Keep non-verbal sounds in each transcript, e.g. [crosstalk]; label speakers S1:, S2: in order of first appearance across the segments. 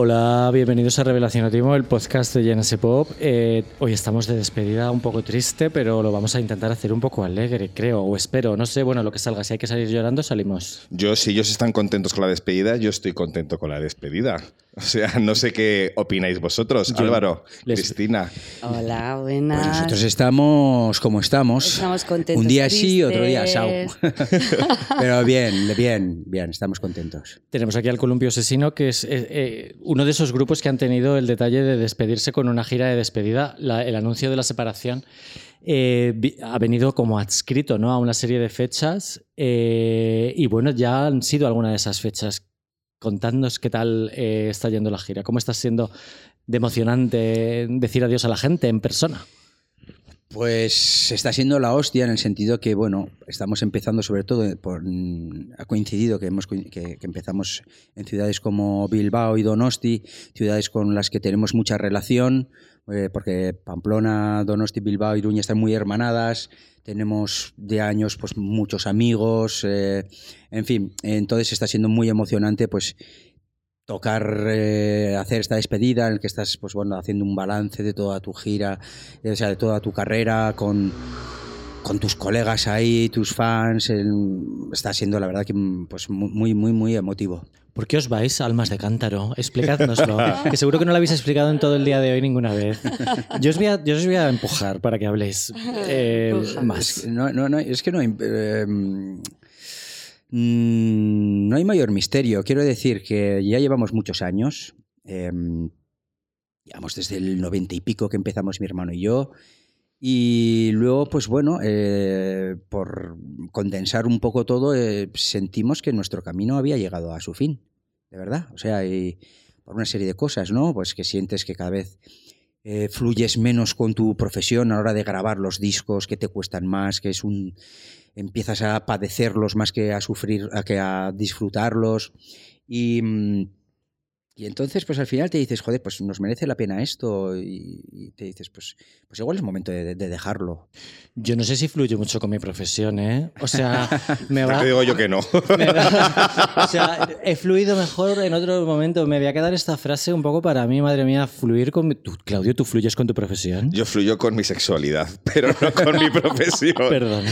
S1: Hola, bienvenidos a Revelación Timo, el podcast de GNS Pop. Eh, hoy estamos de despedida un poco triste, pero lo vamos a intentar hacer un poco alegre, creo, o espero, no sé, bueno, lo que salga. Si hay que salir llorando, salimos.
S2: Yo, si ellos están contentos con la despedida, yo estoy contento con la despedida. O sea, no sé qué opináis vosotros. Álvaro, Cristina.
S3: Hola, buenas.
S4: Pues nosotros estamos como estamos.
S3: Estamos contentos.
S4: Un día sí, otro día sao. [laughs] Pero bien, bien, bien, estamos contentos.
S1: Tenemos aquí al Columpio Asesino, que es eh, eh, uno de esos grupos que han tenido el detalle de despedirse con una gira de despedida. el anuncio de la separación eh, ha venido como adscrito ¿no? a una serie de fechas. y bueno, ya han sido algunas de esas fechas contadnos qué tal eh, está yendo la gira, cómo está siendo de emocionante decir adiós a la gente en persona.
S4: Pues está siendo la hostia en el sentido que, bueno, estamos empezando sobre todo, por, ha coincidido que, hemos, que, empezamos en ciudades como Bilbao y Donosti, ciudades con las que tenemos mucha relación, eh, porque Pamplona, Donosti, Bilbao y Iruña están muy hermanadas, tenemos de años pues muchos amigos, eh, en fin, entonces está siendo muy emocionante pues tocar, eh, hacer esta despedida en el que estás pues bueno haciendo un balance de toda tu gira, o sea, de toda tu carrera con con tus colegas ahí, tus fans, está siendo la verdad que pues muy muy muy emotivo.
S1: ¿Por qué os vais, almas de cántaro? Explicádnoslo, que seguro que no lo habéis explicado en todo el día de hoy ninguna vez. Yo os voy a, yo os voy a empujar para que habléis eh, más.
S4: No, no, no, es que no... Eh, mm, no hay mayor misterio. Quiero decir que ya llevamos muchos años. Eh, digamos, desde el noventa y pico que empezamos mi hermano y yo. Y luego, pues bueno, eh, por condensar un poco todo, sentimos que nuestro camino había llegado a su fin de verdad. O sea, y por una serie de cosas, ¿no? Pues que sientes que cada vez eh, fluyes menos con tu profesión a la hora de grabar los discos, que te cuestan más, que es un empiezas a padecerlos más que a sufrir, a que a disfrutarlos. Y mm, y entonces, pues al final te dices, joder, pues nos merece la pena esto. Y, te dices, pues, pues igual es momento de, dejarlo.
S1: Yo no sé si fluye mucho con mi profesión, ¿eh? O sea, [laughs] me va.
S2: te digo yo que no. [laughs]
S1: o sea, he fluido mejor en otro momento. Me voy a quedar esta frase un poco para mí, madre mía, fluir con. Claudio, ¿tú fluyes con tu profesión?
S2: Yo fluyo con mi sexualidad, [laughs] pero no con mi profesión.
S1: Perdón.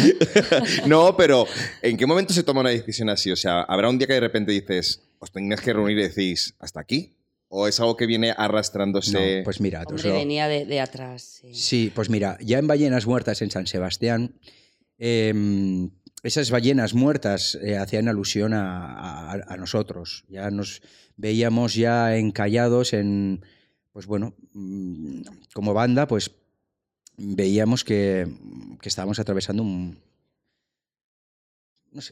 S2: no, pero ¿en qué momento se toma una decisión así? O sea, habrá un día que de repente dices os tengáis que reunir y decís, ¿hasta aquí? ¿O es algo que viene arrastrándose?
S4: pues mira,
S3: Hombre, venía de, atrás.
S4: Sí. pues mira, ya en Ballenas Muertas en San Sebastián, em, esas ballenas muertas eh, hacían alusión a, nosotros. Ya nos veíamos ya encallados en, pues bueno, mm, como banda, pues veíamos que, que estábamos atravesando un,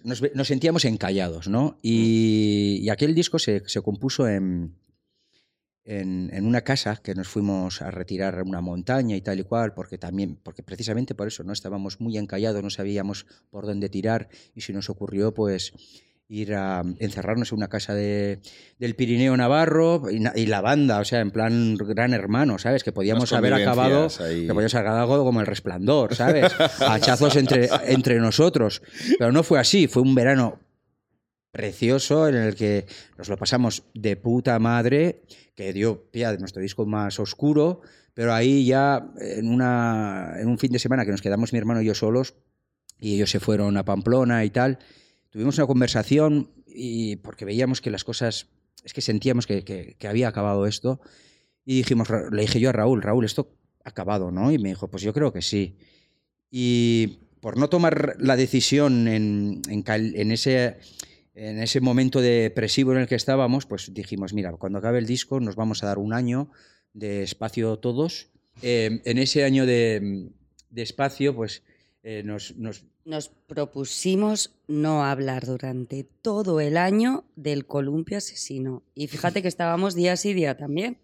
S4: nos, sentíamos encallados, ¿no? Y, aquel disco se, compuso en, en, una casa que nos fuimos a retirar a una montaña y tal y cual, porque también, porque precisamente por eso, ¿no? Estábamos muy encallados, no sabíamos por dónde tirar y si nos ocurrió, pues ir a encerrarnos en una casa de, del Pirineo Navarro y, la banda, o sea, en plan gran hermano, ¿sabes? Que podíamos haber acabado, que podíamos haber algo como el resplandor, ¿sabes? [laughs] Hachazos entre, entre nosotros. Pero no fue así, fue un verano precioso en el que nos lo pasamos de puta madre, que dio pie a nuestro disco más oscuro, pero ahí ya en, una, en un fin de semana que nos quedamos mi hermano y yo solos, y ellos se fueron a Pamplona y tal, tuvimos una conversación y porque veíamos que las cosas, es que sentíamos que, había acabado esto y dijimos, le dije yo a Raúl, Raúl, esto ha acabado, ¿no? Y me dijo, pues yo creo que sí. Y por no tomar la decisión en, en, ese, en ese momento depresivo en el que estábamos, pues dijimos, mira, cuando acabe el disco nos vamos a dar un año de espacio todos. Eh, en ese año de, de espacio, pues eh, nos, nos,
S3: nos, propusimos no hablar durante todo el año del columpio asesino. Y fíjate que estábamos día sí día también.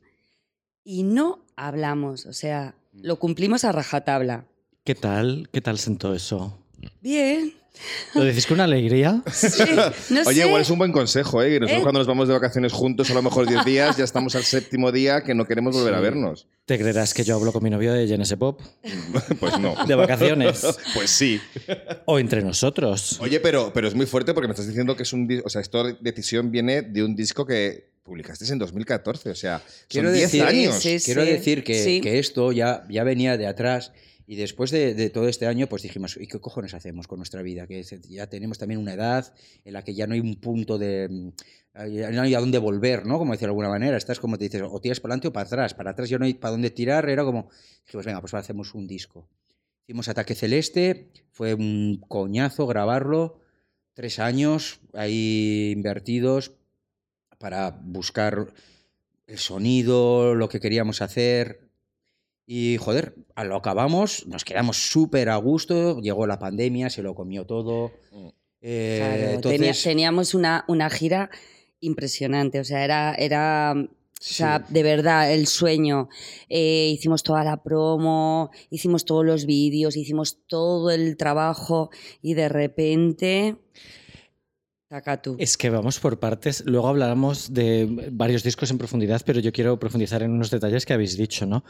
S3: Y no hablamos, o sea, lo cumplimos a rajatabla.
S1: ¿Qué tal? ¿Qué tal sentó eso?
S3: Bien,
S1: ¿Lo decís con alegría?
S3: Sí, [laughs] no
S2: Oye, igual es un buen consejo, ¿eh? nosotros ¿Eh? cuando nos vamos de vacaciones juntos, a lo mejor 10 días, ya estamos al séptimo día que no queremos volver a vernos.
S1: ¿Te creerás que yo hablo con mi novio de Genesis Pop?
S2: pues no.
S1: ¿De vacaciones? [laughs]
S2: pues sí.
S1: O entre nosotros.
S2: Oye, pero, pero es muy fuerte porque me estás diciendo que es un... O sea, esta decisión viene de un disco que publicasteis en 2014, o sea,
S4: Quiero
S2: son 10
S4: decir,
S2: años.
S3: Sí,
S4: quiero
S3: sí,
S4: decir que,
S3: sí.
S4: que esto ya, ya venía de atrás y después de, todo este año pues dijimos, ¿y qué cojones hacemos con nuestra vida? Que ya tenemos también una edad en la que ya no hay un punto de... mm, No hay a dónde volver, ¿no? Como decir de alguna manera. Estás como te dices, o tiras para adelante o para atrás. Para atrás ya no hay para dónde tirar. Era como, dijimos, venga, pues ahora hacemos un disco. Hicimos Ataque Celeste, fue un coñazo grabarlo. Tres años ahí invertidos para buscar el sonido, lo que queríamos hacer. Y joder, a lo acabamos, nos quedamos súper a gusto, llegó la pandemia, se lo comió todo.
S2: Mm.
S4: Eh,
S3: Claro,
S4: entonces,
S3: tenía- teníamos una, una gira impresionante, o sea, era, era o sea, de verdad, el sueño. Eh, hicimos toda la promo, hicimos todos los vídeos, hicimos todo el trabajo y de repente...
S1: Es que vamos por partes. Luego hablaremos de varios discos en profundidad, pero yo quiero profundizar en unos detalles que habéis dicho, ¿no?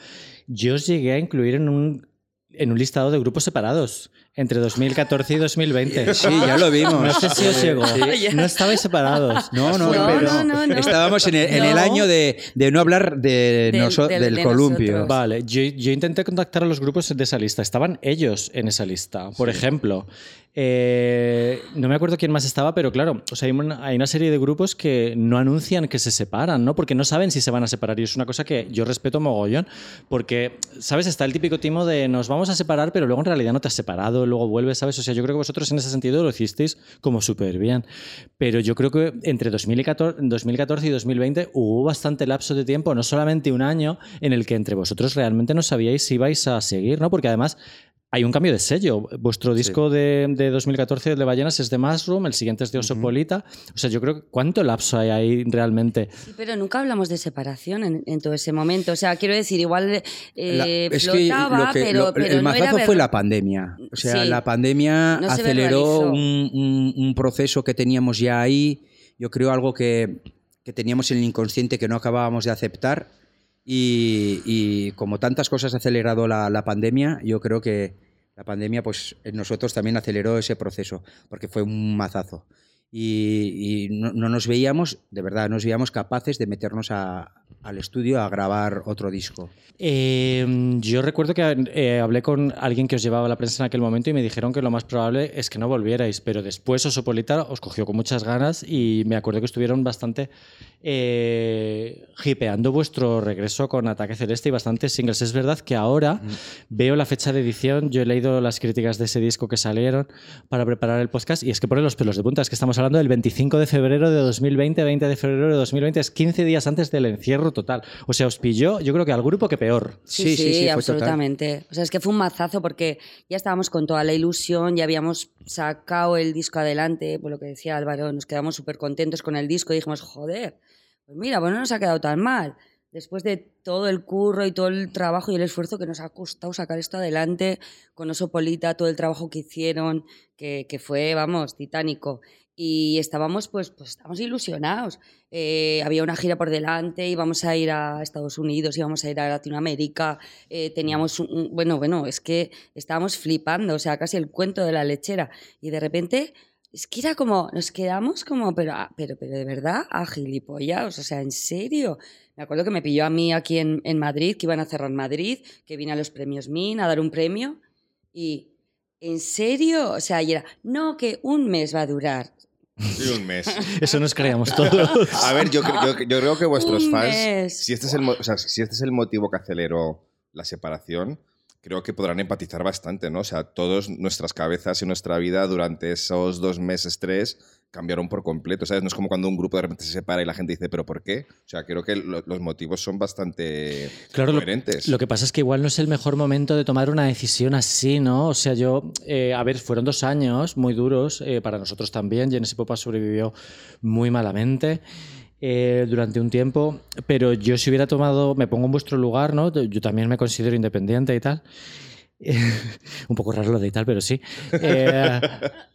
S1: Yo os llegué a incluir en un, en un listado de grupos separados entre 2014 y 2020. [laughs]
S4: Sí, ya lo vimos.
S1: No sé si os llegó.
S4: Sí.
S1: No estabais separados.
S4: No, no,
S3: No,
S4: pero
S3: no, no, no.
S4: estábamos en el, en el
S3: No.
S4: año de, de no hablar de
S3: Del-
S4: noso-
S3: del-
S4: del,
S3: de
S4: columpio.
S3: nosotros.
S1: Vale, yo, yo intenté contactar a los grupos de esa lista. Estaban ellos en esa lista. Por ejemplo, eh, no me acuerdo quién más estaba, pero claro, o sea, hay, una, hay una serie de grupos que no anuncian que se separan, ¿no? Porque no saben si se van a separar. Y es una cosa que yo respeto mogollón. Porque, ¿sabes? Está el típico timo de nos vamos a separar, pero luego en realidad no te has separado, luego vuelves, ¿sabes? O sea, yo creo que vosotros en ese sentido lo hicisteis como súper bien. Pero yo creo que entre 2014, 2014 y 2020 hubo bastante lapso de tiempo, no solamente un año, en el que entre vosotros realmente no sabíais si ibais a seguir, ¿no? Porque además hay un cambio de sello. Vuestro disco de, de 2014 de Ballenas es de Mushroom, el siguiente es de Osopolita. O sea, yo creo que ¿cuánto lapso hay ahí realmente?
S3: Sí, pero nunca hablamos de separación en, en todo ese momento. O sea, quiero decir, igual
S4: La-
S3: eh,
S4: es que
S3: flotaba,
S4: lo que-
S3: pero,
S4: lo-
S3: pero
S4: el
S3: no
S4: mazazo
S3: ver-
S4: fue la pandemia. O sea,
S3: Sí.
S4: la pandemia
S3: No
S4: aceleró un, un- un proceso que teníamos ya ahí. Yo creo algo que, que teníamos en el inconsciente que no acabábamos de aceptar. Y, como tantas cosas ha acelerado la, la pandemia, yo creo que la pandemia pues en nosotros también aceleró ese proceso, porque fue un mazazo. Y, y no, no nos veíamos, de verdad, no nos veíamos capaces de meternos a- al estudio a grabar otro disco.
S1: Eh, yo recuerdo que eh, hablé con alguien que os llevaba la prensa en aquel momento y me dijeron que lo más probable es que no volvierais, pero después Osopolita os cogió con muchas ganas y me acuerdo que estuvieron bastante eh, hipeando vuestro regreso con Ataque Celeste y bastantes singles. Es verdad que ahora veo la fecha de edición, yo he leído las críticas de ese disco que salieron para preparar el podcast y es que pone los pelos de punta, es que estamos hablando del 25 de febrero de 2020, 20 de febrero de 2020, es 15 días antes del encierro total. O sea, os pilló, yo creo que al grupo que peor.
S3: Sí, sí,
S4: Sí, sí,
S3: absolutamente. O sea, es que fue un mazazo porque ya estábamos con toda la ilusión, ya habíamos sacado el disco adelante, por lo que decía Álvaro, nos quedamos súper contentos con el disco y dijimos, joder, pues mira, pues no nos ha quedado tan mal. Después de todo el curro y todo el trabajo y el esfuerzo que nos ha costado sacar esto adelante, con Osopolita, todo el trabajo que hicieron, que, que fue, vamos, titánico. Y estábamos, pues, pues estábamos ilusionados. Eh, había una gira por delante, íbamos a ir a Estados Unidos, íbamos a ir a Latinoamérica, eh, teníamos un, bueno, bueno, es que estábamos flipando, o sea, casi el cuento de la lechera. Y de repente, es que era como, nos quedamos como, pero, ah, pero, pero de verdad, a gilipollas, o sea, en serio. Me acuerdo que me pilló a mí aquí en, en Madrid, que iban a cerrar Madrid, que vine a los premios MIN a dar un premio. Y, ¿en serio? O sea, y era, no, que un mes va a durar.
S2: Sí, un mes. [laughs]
S1: Eso nos creíamos todos.
S2: A ver, yo, yo- yo creo que vuestros
S3: Un
S2: fans,
S3: mes.
S2: si este, es el, mo- o sea, si este es el motivo que aceleró la separación, creo que podrán empatizar bastante, ¿no? O sea, todas nuestras cabezas y nuestra vida durante esos dos meses, tres, cambiaron por completo, ¿sabes? No es como cuando un grupo de repente se separa y la gente dice, ¿pero por qué? O sea, creo que lo- los motivos son bastante
S1: Claro, lo,
S2: coherentes.
S1: lo que pasa es que igual no es el mejor momento de tomar una decisión así, ¿no? O sea, yo, eh, a ver, fueron dos años muy duros eh, para nosotros también. Genesis Popa sobrevivió muy malamente. eh, durante un tiempo, pero yo si hubiera tomado, me pongo en vuestro lugar, ¿no? Yo también me considero independiente y tal. [laughs] un poco raro lo de y tal, pero sí. Eh,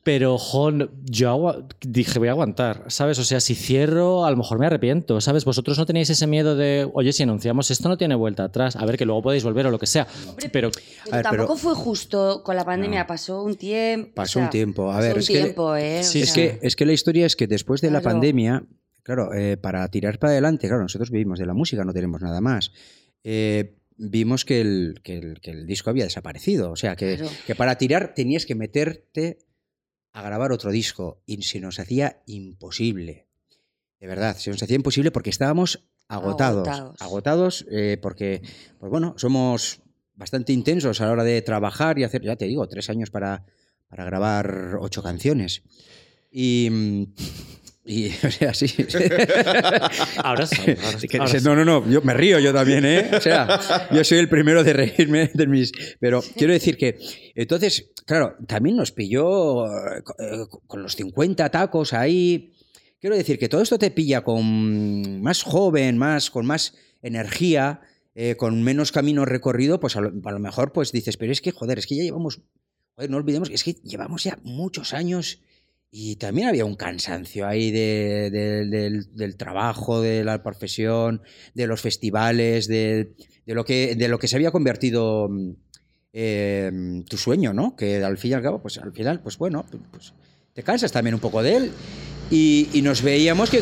S1: pero, jo, no- yo dije, voy a aguantar, ¿sabes? O sea, si cierro, a lo mejor me arrepiento, ¿sabes? Vosotros no tenéis ese miedo de, oye, si anunciamos esto no tiene vuelta atrás, a ver, que luego podéis volver o lo que sea. Pero,
S3: Pero
S4: A ver,
S3: tampoco
S4: pero-
S3: fue justo con la pandemia, pasó un tiempo.
S4: Pasó
S3: o sea,
S4: un tiempo. A
S3: pasó
S4: ver,
S3: un
S4: es que-
S3: tiempo, ¿eh? O
S1: Sí,
S4: Es que, es que la historia es que después de la pandemia, claro, eh, para tirar para adelante, claro, nosotros vivimos de la música, no tenemos nada más. Eh, vimos que el, que, el, que el disco había desaparecido. O sea, que,
S3: Claro.
S4: que para tirar tenías que meterte a grabar otro disco y se nos hacía imposible. De verdad, se nos hacía imposible porque estábamos agotados.
S3: Agotados.
S4: Agotados eh, porque, pues bueno, somos bastante intensos a la hora de trabajar y hacer, ya te digo, tres años para, para grabar ocho canciones. Y, mm, y [laughs] o sea, sí. [laughs]
S1: Ahora sí. ahora-
S4: que- no, no, no, yo me río yo también, ¿eh? O sea, [laughs] yo soy el primero de reírme de mis... Pero quiero decir que, entonces, claro, también nos pilló eh, co- con los 50 tacos ahí. Quiero decir que todo esto te pilla con más joven, más, con más energía, eh, con menos camino recorrido, pues a lo, a lo mejor pues dices, pero es que, joder, es que ya llevamos... Joder, no olvidemos que es que llevamos ya muchos años y también había un cansancio ahí de- de- del, del trabajo, de la profesión, de los festivales, de, de lo, que, de lo que se había convertido eh, tu sueño, ¿no? Que al fin y al cabo, pues al final, pues bueno, pues te cansas también un poco de él. Y, y nos veíamos que,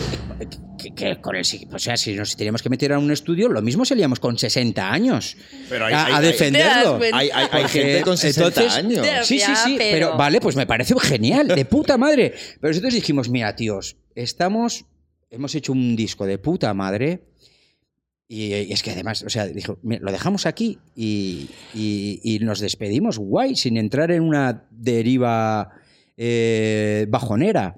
S4: que- que con el o sea, si nos teníamos que meter a un estudio, lo mismo salíamos con 60 años
S2: Pero hay-
S4: a,
S2: hay-
S4: a
S2: hay-
S4: defenderlo.
S2: Hay, hay- hay
S4: Porque
S2: gente con 60
S4: entonces-
S2: años.
S4: Sí, sí, sí, pero...
S3: pero-
S4: vale, pues me parece genial, de puta madre. Pero nosotros dijimos, mira, tíos, estamos, hemos hecho un disco de puta madre. Y, y es que además, o sea, dijo, "Mira, lo dejamos aquí y, y- y nos despedimos, guay, sin entrar en una deriva eh, bajonera.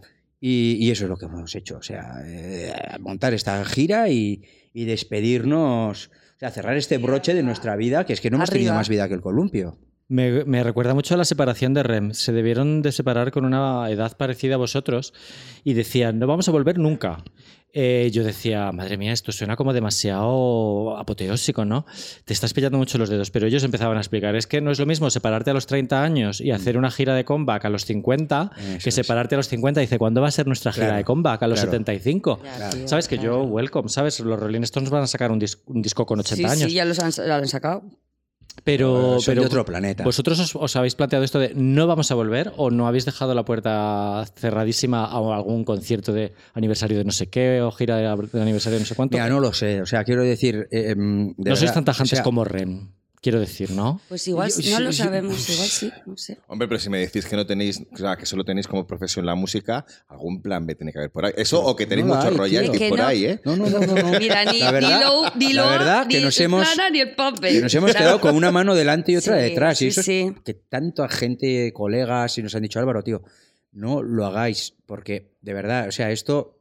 S4: Y, y eso es lo que hemos hecho, o sea, eh, montar esta gira y, y despedirnos, o sea, cerrar este broche de nuestra vida, que es que no hemos tenido más vida que el columpio.
S1: Me, me recuerda mucho a la separación de REM. Se debieron de separar con una edad parecida a vosotros y decían, no vamos a volver nunca. Eh, yo decía, madre mía, esto suena como demasiado apoteósico, ¿no? Te estás pillando mucho los dedos, pero ellos empezaban a explicar, es que no es lo mismo separarte a los 30 años y hacer una gira de comeback a los 50
S4: Eso
S1: que
S4: es.
S1: separarte a los 50. Dice, ¿cuándo va a ser nuestra gira
S4: Claro,
S1: de comeback? A los
S4: claro.
S1: 75.
S3: Ya, tío,
S1: ¿Sabes? Que yo,
S3: claro.
S1: welcome, ¿sabes? Los Rolling Stones van a sacar un, dis- un disco con 80
S3: Sí,
S1: años.
S3: sí, ya los han, ya lo han sacado.
S1: Pero,
S4: de otro planeta.
S1: ¿Vosotros os, os habéis planteado esto de no vamos a volver o no habéis dejado la puerta cerradísima a algún concierto de aniversario de no sé qué o gira de, aniversario de no sé cuánto?
S4: Mira, no lo sé. O sea, quiero decir. eh, em, de
S1: no sois tan tajantes
S4: o sea,
S1: como Rem, quiero decir, ¿no?
S3: Pues igual
S4: Yo-
S3: no
S4: sí,
S3: lo
S4: sí,
S3: sabemos, igual sí, no sé.
S2: Hombre, pero si me decís que no tenéis, o sea, que solo tenéis como profesión la música, algún plan B tiene que haber por ahí. Eso o que tenéis
S4: No la
S2: mucho
S4: hay,
S2: royalty
S3: tío. Que
S2: por
S3: no.
S2: ahí, ¿eh?
S4: No, no, no, no. no.
S3: Mira, ni,
S4: La verdad-
S3: ni lo, ni
S4: la verdad que
S3: ni
S4: nos
S3: el
S4: hemos-
S3: plana ni el papel.
S4: Que nos hemos quedado con una mano delante y otra
S3: Sí,
S4: detrás.
S3: sí,
S4: y eso es
S3: sí.
S4: que tanta gente, colegas, y nos han dicho, Álvaro, tío, no lo hagáis. Porque, de verdad, o sea, esto.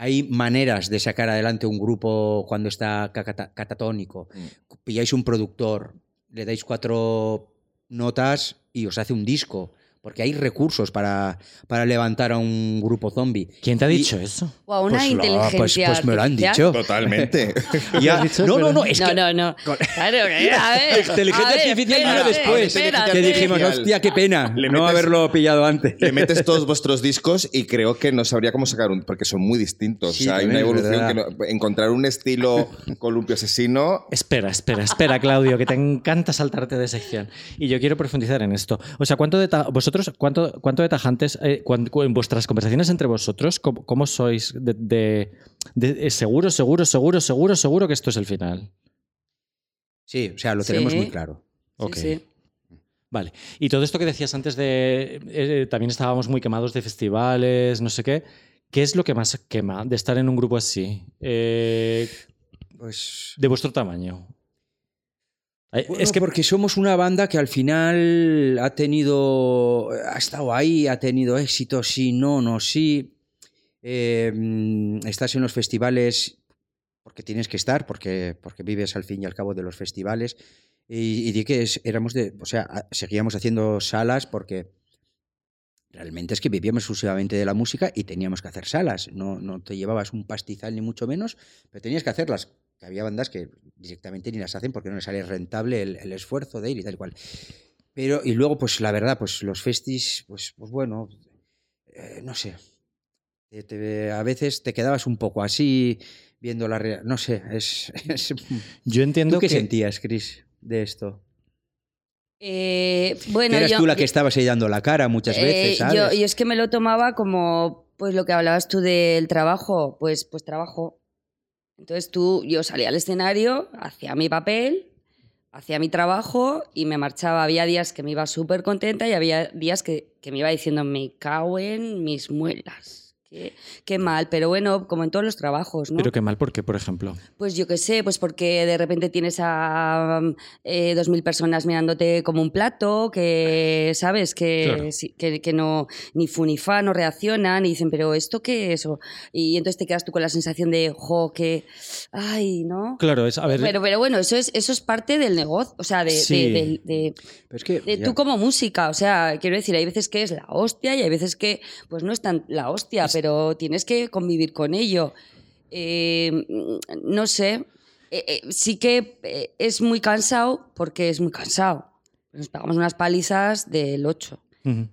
S4: Hay maneras de sacar adelante un grupo cuando está catatónico.
S2: Mm.
S4: Pilláis un productor, le dais cuatro notas y os hace un disco. Porque hay recursos para, para levantar a un grupo zombie.
S1: ¿Quién te ha
S4: Y-
S1: dicho eso?
S3: O a una
S4: Pues lo-
S3: inteligencia
S4: pues- pues me lo han
S3: artificial.
S4: dicho.
S2: Totalmente. [laughs]
S4: Ya-
S1: dicho?
S4: no, no, no, es
S3: no,
S4: que
S3: no, no.
S4: con- [laughs]
S3: Claro, que- a ver,
S4: Inteligencia artificial vino después.
S3: espérate.
S4: que dijimos, hostia, qué pena
S2: Le
S4: no
S2: metes-
S4: haberlo pillado antes.
S2: Le metes todos vuestros discos y creo que no sabría cómo sacar un. porque son muy distintos.
S4: Sí,
S2: o sea, hay una evolución que no- encontrar un estilo columpio asesino.
S1: Espera, espera, espera, Claudio, que te encanta saltarte de sección. Y yo quiero profundizar en esto. O sea, ¿cuánto de vosotros, cuánto, cuánto de tajantes, eh, en vuestras conversaciones entre vosotros, cómo, cómo sois de, de- de- eh, seguro, seguro, seguro, seguro, seguro que esto es el final?
S4: Sí, o sea, lo tenemos
S3: Sí.
S4: muy claro.
S3: Sí.
S1: Vale. Y todo esto que decías antes de. eh, también estábamos muy quemados de festivales, no sé qué. ¿Qué es lo que más quema de estar en un grupo así? Eh,
S4: Pues.
S1: de vuestro tamaño.
S4: Bueno,
S1: es que
S4: porque somos una banda que al final ha tenido. ha estado ahí, ha tenido éxito, sí, no, no, sí. Eh, mm, estás en los festivales porque tienes que estar, porque, porque vives al fin y al cabo de los festivales. Y, y di que es- éramos de. O sea, seguíamos haciendo salas porque realmente es que vivíamos exclusivamente de la música y teníamos que hacer salas. No, no te llevabas un pastizal ni mucho menos, pero tenías que hacerlas. Que había bandas que directamente ni las hacen porque no les sale rentable el, el esfuerzo de ir y tal y cual. Pero, y luego, pues la verdad, pues los festis, pues, pues bueno, eh, no sé. Te- te- a veces te quedabas un poco así viendo la realidad. No sé, es. [laughs] es-
S1: yo entiendo
S4: ¿Tú qué
S1: que.
S4: sentías, Chris, de esto?
S3: Eh, bueno,
S4: eras
S3: yo,
S4: tú la que estabas ahí dando la cara muchas
S3: eh,
S4: veces, ¿sabes?
S3: yo, yo es que me lo tomaba como Pues lo que hablabas tú del trabajo, pues, pues trabajo. Entonces tú, yo salía al escenario, hacía mi papel, hacía mi trabajo y me marchaba. Había días que me iba súper contenta y había días que, que me iba diciendo, me cago en mis muelas. Qué, qué mal, pero bueno, como en todos los trabajos, ¿no?
S1: Pero qué mal, ¿por qué, por ejemplo?
S3: Pues yo qué sé, pues porque de repente tienes a eh, dos mil personas mirándote como un plato, que sabes que,
S1: Claro.
S3: sí, que, que no ni fu ni fa, no reaccionan y dicen, pero ¿esto qué es? O- y entonces te quedas tú con la sensación de, jo, que, ay, ¿no?
S1: Claro, es, a ver,
S3: Pero, pero bueno, eso es, eso es parte del negocio, o sea, de, de-
S1: Sí.
S3: de- de-
S4: Pero es que,
S3: de
S4: ya.
S3: tú como música, o sea, quiero decir, hay veces que es la hostia y hay veces que pues no es tan la hostia, pero tienes que convivir con ello. Eh, no sé, Eh, eh, sí que es muy cansado porque es muy cansado. Nos pagamos unas palizas del 8.
S1: ujú.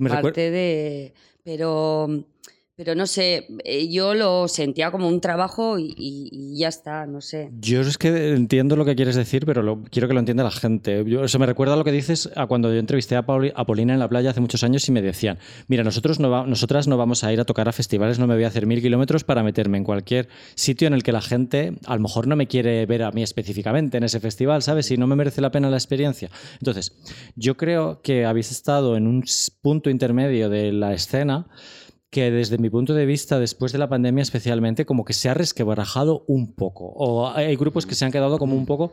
S1: Me recuer-
S3: Aparte de... Pero, pero no sé, eh, yo lo sentía como un trabajo y, ya está, no sé.
S1: Yo es que entiendo lo que quieres decir, pero lo- quiero que lo entienda la gente. Yo, eso me recuerda a lo que dices a cuando yo entrevisté a, Pauli- Paulina en la playa hace muchos años y me decían, mira, nosotros no va- nosotras no vamos a ir a tocar a festivales, no me voy a hacer mil kilómetros para meterme en cualquier sitio en el que la gente a lo mejor no me quiere ver a mí específicamente en ese festival, ¿sabes? Y no me merece la pena la experiencia. Entonces, yo creo que habéis estado en un punto intermedio de la escena que desde mi punto de vista, después de la pandemia especialmente, como que se ha resquebrajado un poco. O hay grupos que se han quedado como un poco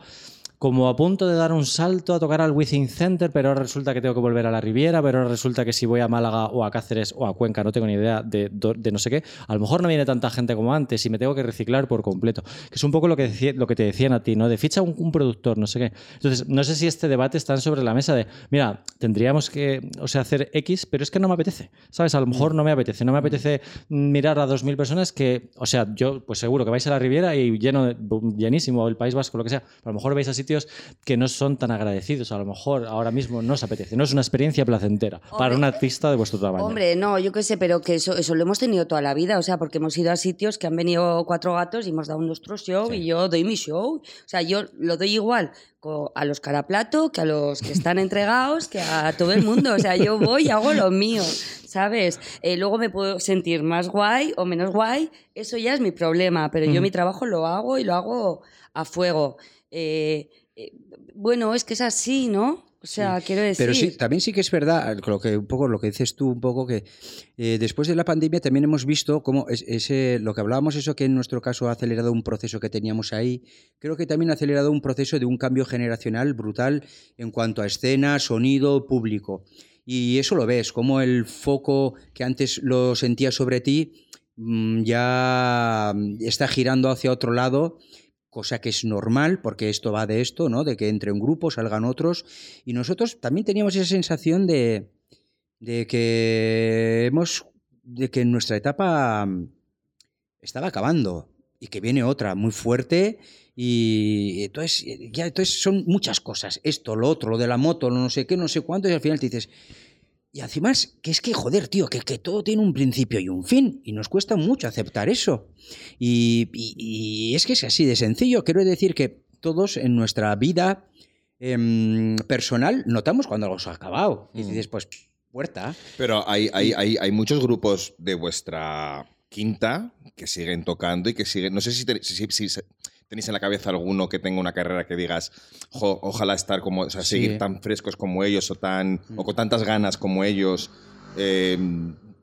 S1: como a punto de dar un salto a tocar al Within Center, pero ahora resulta que tengo que volver a la Riviera, pero ahora resulta que si voy a Málaga o a Cáceres o a Cuenca, no tengo ni idea de, no sé qué, a lo mejor no viene tanta gente como antes y me tengo que reciclar por completo. Que es un poco lo que, lo que te decían a ti, ¿no? De ficha un, un productor, no sé qué. Entonces, no sé si este debate está sobre la mesa de, mira, tendríamos que, o sea, hacer X, pero es que no me apetece, ¿sabes? A lo mejor no me apetece, no me apetece mirar a 2.000 personas que, o sea, yo pues seguro que vais a la Riviera y lleno, llenísimo, el País Vasco, lo que sea, a lo mejor vais a sitios que no son tan agradecidos, a lo mejor ahora mismo no os apetece, no es una experiencia placentera para
S3: Hombre,
S1: un artista de vuestro tamaño.
S3: Hombre, no, yo qué sé, pero que eso, eso lo hemos tenido toda la vida, o sea, porque hemos ido a sitios que han venido cuatro gatos y hemos dado nuestro show y yo doy mi show. O sea, yo lo doy igual a los caraplato que a los que están entregados, que a todo el mundo. O sea, yo voy y hago lo mío, ¿sabes? Eh, luego me puedo sentir más guay o menos guay, eso ya es mi problema, pero yo mi trabajo lo hago y lo hago a fuego. Eh, eh, bueno, es que es así, ¿no? O sea, quiero decir...
S4: Pero sí, también sí que es verdad, lo que, un poco lo que dices tú, un poco que eh, después de la pandemia también hemos visto cómo es- ese, lo que hablábamos, eso que en nuestro caso ha acelerado un proceso que teníamos ahí, creo que también ha acelerado un proceso de un cambio generacional brutal en cuanto a escena, sonido, público. Y eso lo ves, como el foco que antes lo sentías sobre ti mm, ya está girando hacia otro lado cosa que es normal, porque esto va de esto, ¿no? De que entre un grupo salgan otros. Y nosotros también teníamos esa sensación de, de que hemos. de que nuestra etapa mm, estaba acabando. Y que viene otra muy fuerte. Y entonces, ya, entonces son muchas cosas. Esto, lo otro, lo de la moto, lo no sé qué, no sé cuánto. Y al final te dices. Y además, que es que, joder, tío, que, que todo tiene un principio y un fin. Y nos cuesta mucho aceptar eso. Y, y- y es que es así de sencillo. Quiero decir que todos en nuestra vida em, personal notamos cuando algo se ha acabado. Y
S2: Mm.
S4: dices, pues, puerta.
S2: Pero hay, hay, hay, hay muchos grupos de vuestra quinta que siguen tocando y que siguen. No sé si, te- si- si- si tenéis en la cabeza alguno que tenga una carrera que digas, "Jo, ojalá estar como, o sea,
S4: Sí.
S2: seguir tan frescos como ellos o, tan, o con tantas ganas como ellos. Eh,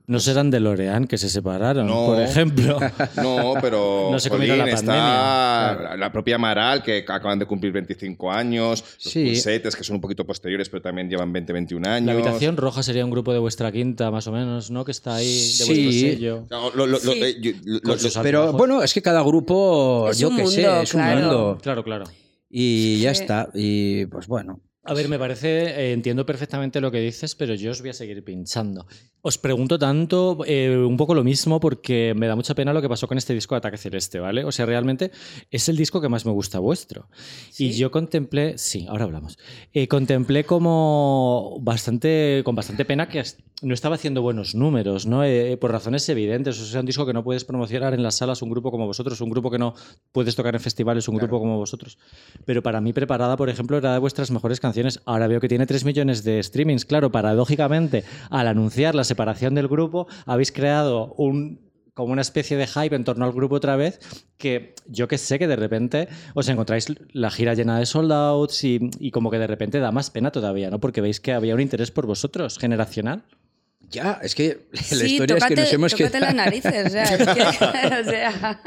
S1: No serán de Lorean que se separaron,
S2: No.
S1: por ejemplo. [laughs]
S2: no, pero [laughs]
S1: No se comieron la
S2: está la propia Amaral, que acaban de cumplir 25 años, los
S4: Sí.
S2: Pulsetes, que son un poquito posteriores, pero también llevan 20, 21 años.
S1: La habitación roja sería un grupo de vuestra quinta, más o menos, ¿no? Que está ahí de
S4: Sí.
S1: vuestro sello.
S2: No, lo-
S3: Sí.
S2: eh, yo- lo-
S4: Pero bueno, es que cada grupo,
S3: Es
S4: yo
S3: un
S4: qué sé,
S3: mundo,
S4: es un
S3: claro.
S4: mundo.
S1: Claro, claro.
S4: Y ya
S3: Sí.
S4: está. Y pues bueno.
S1: A ver, me parece, eh, entiendo perfectamente lo que dices, pero yo os voy a seguir pinchando. Os pregunto tanto, eh, un poco lo mismo, porque me da mucha pena lo que pasó con este disco de Ataque Celeste, ¿vale? O sea, realmente es el disco que más me gusta vuestro. Y yo contemplé, sí, ahora hablamos, Eh, contemplé como bastante, con bastante pena que no estaba haciendo buenos números, ¿no? Eh, por razones evidentes. O sea, un disco que no puedes promocionar en las salas, un grupo como vosotros, un grupo que no puedes tocar en festivales, un grupo como vosotros. Pero para mí, Preparada, por ejemplo, era de vuestras mejores canciones Ahora veo que tiene 3 millones de streamings. Claro, paradójicamente, al anunciar la separación del grupo, habéis creado un como una especie de hype en torno al grupo otra vez, que yo que sé que de repente os encontráis la gira llena de sold outs y, y como que de repente da más pena todavía, ¿no? Porque veis que había un interés por vosotros, generacional.
S4: Ya, es que [laughs] la
S3: Sí,
S4: historia
S3: tócate,
S4: es que nos hemos quedado...
S3: las narices. O sea, es que- [laughs] o sea,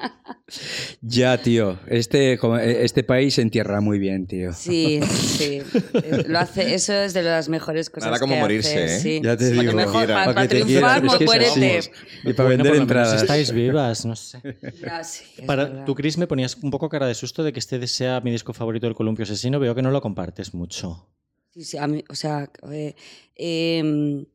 S4: Ya, tío. Este, como- este país se entierra muy bien, tío.
S3: sí, sí. Lo hace, eso es de las mejores cosas
S2: Nada como
S3: que
S2: morirse,
S3: hace,
S2: ¿eh?
S3: sí.
S4: Ya te
S3: Para
S4: digo.
S3: que mejor,
S2: Para
S3: para,
S2: que
S3: para
S2: te
S3: triunfar,
S4: es que es
S3: muérete.
S4: Y para
S1: Bueno,
S4: vender entradas.
S1: estáis vivas, no sé.
S3: Ya, sí,
S1: Para, tú, Chris, me ponías un poco cara de susto de que este sea mi disco favorito del Columpio Asesino. Veo que no lo compartes mucho.
S3: Sí, sí, a mí, o sea, eh, em,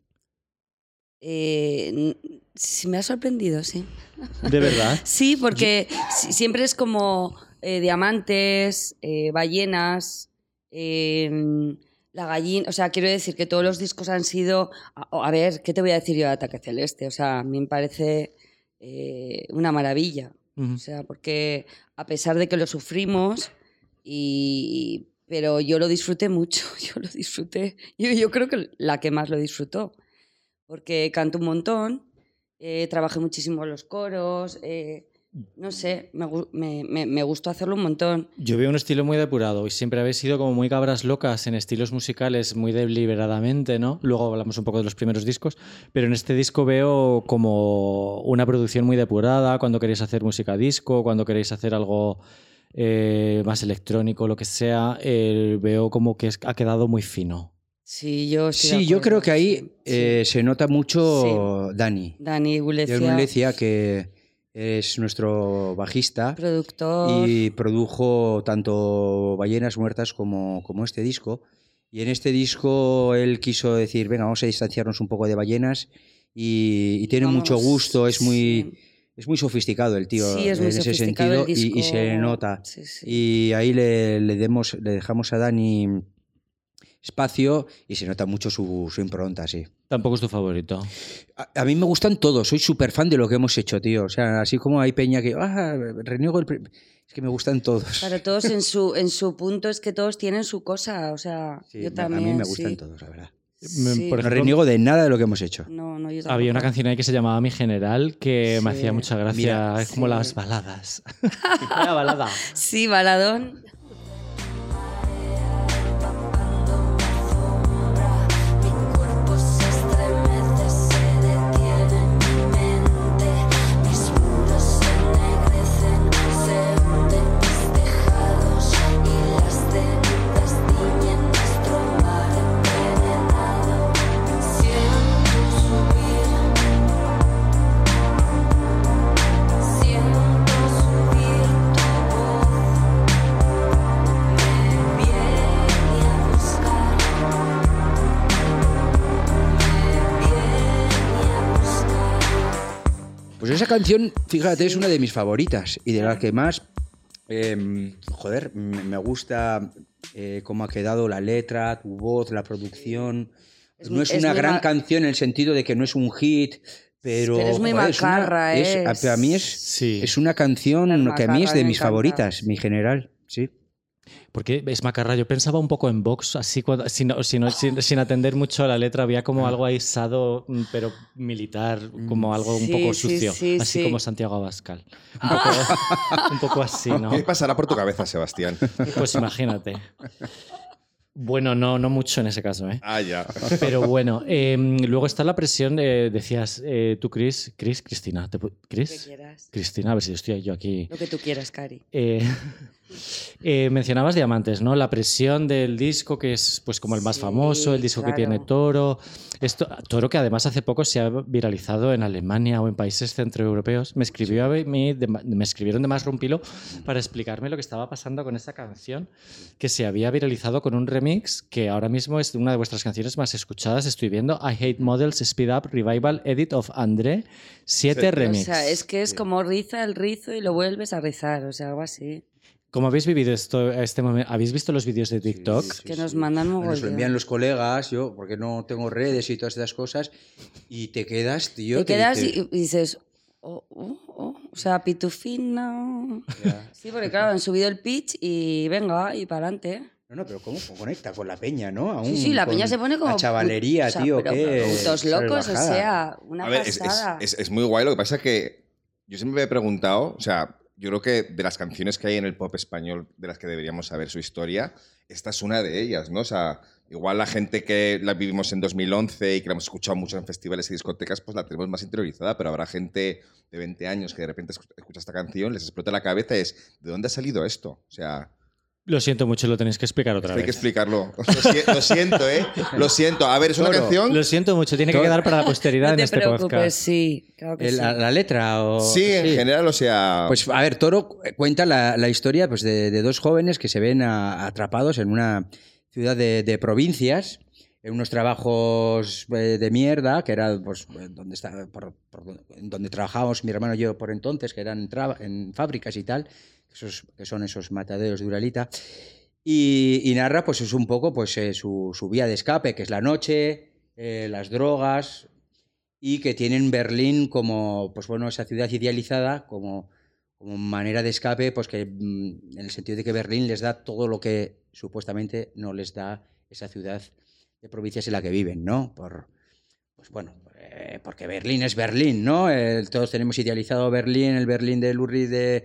S3: eh, sí, me ha sorprendido, sí. [laughs]
S1: ¿De verdad?
S3: Sí, porque si- siempre es como eh, diamantes, eh, ballenas, em, la gallina. O sea, quiero decir que todos los discos han sido. A, a ver, ¿qué te voy a decir yo de Ataque Celeste? O sea, a mí me parece eh, una maravilla. O sea, porque a pesar de que lo sufrimos, y, pero yo lo disfruté mucho, [laughs] yo lo disfruté. Yo, yo creo que la que más lo disfrutó, porque canto un montón, eh, trabajé muchísimo en los coros, eh, no sé, me, me, me- me gustó hacerlo un montón.
S1: Yo veo un estilo muy depurado y siempre habéis sido como muy cabras locas en estilos musicales muy deliberadamente, ¿no? Luego hablamos un poco de los primeros discos, pero en este disco veo como una producción muy depurada, cuando queréis hacer música disco, cuando queréis hacer algo eh, más electrónico, lo que sea, veo como que ha quedado muy fino.
S3: Sí, yo
S4: Sí, yo creo que ahí
S3: sí, sí.
S4: eh, se nota mucho Dani.
S3: Dani Gulecia,
S4: Dani Lecia, que es nuestro bajista
S3: productor.
S4: y produjo tanto Ballenas Muertas como, como este disco. Y en este disco él quiso decir, venga, vamos a distanciarnos un poco de Ballenas y, y tiene mucho gusto, es muy,
S3: sí.
S4: es muy sofisticado el tío
S3: Sí, es muy
S4: en ese sentido y- y, se nota.
S3: Sí, sí.
S4: Y ahí le, le, demos, le dejamos a Dani espacio y se nota mucho su, su impronta, sí.
S1: Tampoco es tu favorito.
S4: A, a mí me gustan todos, soy súper fan de lo que hemos hecho, tío. O sea, así como hay peña que, ah, reniego el... pri-". Es que me gustan todos.
S3: Claro, todos en su, en su punto es que todos tienen su cosa, o sea,
S4: Sí,
S3: yo también.
S4: a mí me gustan
S3: sí.
S4: todos, la verdad.
S1: Me-
S3: Sí.
S1: por
S4: No reniego de nada de lo que hemos hecho.
S3: No, no, yo
S1: Había una canción ahí que se llamaba Mi General que me hacía mucha gracia.
S4: Mira,
S1: es como
S3: sí.
S1: las baladas. [laughs] Balada.
S3: Sí, baladón.
S4: Canción, fíjate, es una de mis favoritas y de las que más, eh, joder, me gusta eh, cómo ha quedado la letra, tu voz, la producción.
S3: Es
S4: no
S3: muy-
S4: es
S3: es
S4: una gran canción en el sentido de que no es un hit, pero,
S3: Pero es muy
S4: joder, una-
S3: macarra,
S4: es-
S3: es-
S4: a- Para mí es,
S1: Sí.
S4: es una canción que a mí es de mis favoritas, mi general, sí.
S1: Porque es macarra. Yo pensaba un poco en Vox, así cuando- sin, no- sin, sin- sin atender mucho a la letra. Había como algo aisado, mm, pero militar, como algo un poco
S3: sí,
S1: sucio.
S3: sí,
S1: así
S3: sí.
S1: como Santiago Abascal. Un poco, un poco así, ¿no?
S2: ¿Qué pasará por tu cabeza, Sebastián?
S1: Pues imagínate. Bueno, no, no mucho en ese caso, ¿eh?
S2: Ah, ya.
S1: Pero bueno, eh, luego está la presión, eh, decías eh, tú, Chris, Chris, Cristina, ¿te pu-
S3: Lo que
S1: ¿Chris?
S3: quieras.
S1: Cristina, a ver si estoy yo aquí.
S3: Lo que tú quieras, Cari.
S1: Eh, mencionabas Diamantes, ¿no? La presión del disco, que es pues como el más
S3: Sí,
S1: famoso, el disco que tiene Toro. Esto, Toro que además hace poco se ha viralizado en Alemania o en países centroeuropeos. Me, escribió a mí, de- me escribieron de más rompilo para explicarme lo que estaba pasando con esta canción, que se había viralizado con un remix que ahora mismo es una de vuestras canciones más escuchadas. Estoy viendo I Hate Models Speed Up Revival Edit of André 7
S2: Sí.
S1: Remix.
S3: O sea, es que es como riza el rizo y lo vuelves a rizar, o sea, algo así.
S1: ¿Cómo habéis vivido esto, este momento? ¿Habéis visto los vídeos de TikTok?
S4: Sí, sí,
S3: que
S4: sí.
S3: nos mandan
S4: Nos lo
S3: mogollón.
S4: envían los colegas, yo, porque no tengo redes y todas estas cosas, y te quedas, tío.
S3: Te quedas
S4: dices-
S3: y, y dices, oh, oh, oh, o sea, pitufina.
S4: Ya.
S3: Sí, porque claro, han subido el pitch y venga, y para adelante.
S4: No, no, pero ¿cómo conecta con la peña, no? Aún
S3: Sí, sí, la peña se pone como.
S4: La chavalería,
S3: o sea,
S4: tío, qué.
S3: Putos locos, o sea, una
S2: A ver, es, es-
S3: pasada.
S2: es- es muy guay. Lo que pasa es que yo siempre me he preguntado, o sea, yo creo que de las canciones que hay en el pop español de las que deberíamos saber su historia, esta es una de ellas, ¿no? O sea, igual la gente que la vivimos en 2011 y que la hemos escuchado mucho en festivales y discotecas, pues la tenemos más interiorizada, pero habrá gente de 20 años que de repente escu- escucha esta canción, les explota la cabeza es, ¿de dónde ha salido esto? O sea,
S1: Lo siento mucho, lo tenéis que explicar otra
S2: esto hay que
S1: vez.
S2: explicarlo. Lo, si- lo siento, ¿eh? [laughs] Lo siento. A ver, es una
S4: Toro.
S2: canción...
S1: Lo siento mucho, tiene que quedar para la posteridad [laughs]
S3: no
S1: en
S3: te
S1: este
S3: preocupes,
S1: podcast.
S3: sí, claro que
S4: El-
S3: sí.
S4: la, la letra o.
S2: Sí, en general, o sea...
S4: Pues a ver, Toro cuenta la, la historia pues, de, de dos jóvenes que se ven a- atrapados en una ciudad de, de provincias, en unos trabajos eh, de mierda, que era pues, donde, está, por- por donde- en donde trabajábamos mi hermano y yo por entonces, que eran en fábricas y tal, que son esos mataderos de Uralita. Y, narra, pues es un poco pues, eh, su, su vía de escape, que es la noche, eh, las drogas, y que tienen Berlín como, pues bueno, esa ciudad idealizada como, como manera de escape, pues que mm, en el sentido de que Berlín les da todo lo que supuestamente no les da esa ciudad de provincias en la que viven, ¿no? Por, pues bueno, eh, porque Berlín es Berlín, ¿no? Todos tenemos idealizado Berlín, el Berlín de Lurie de,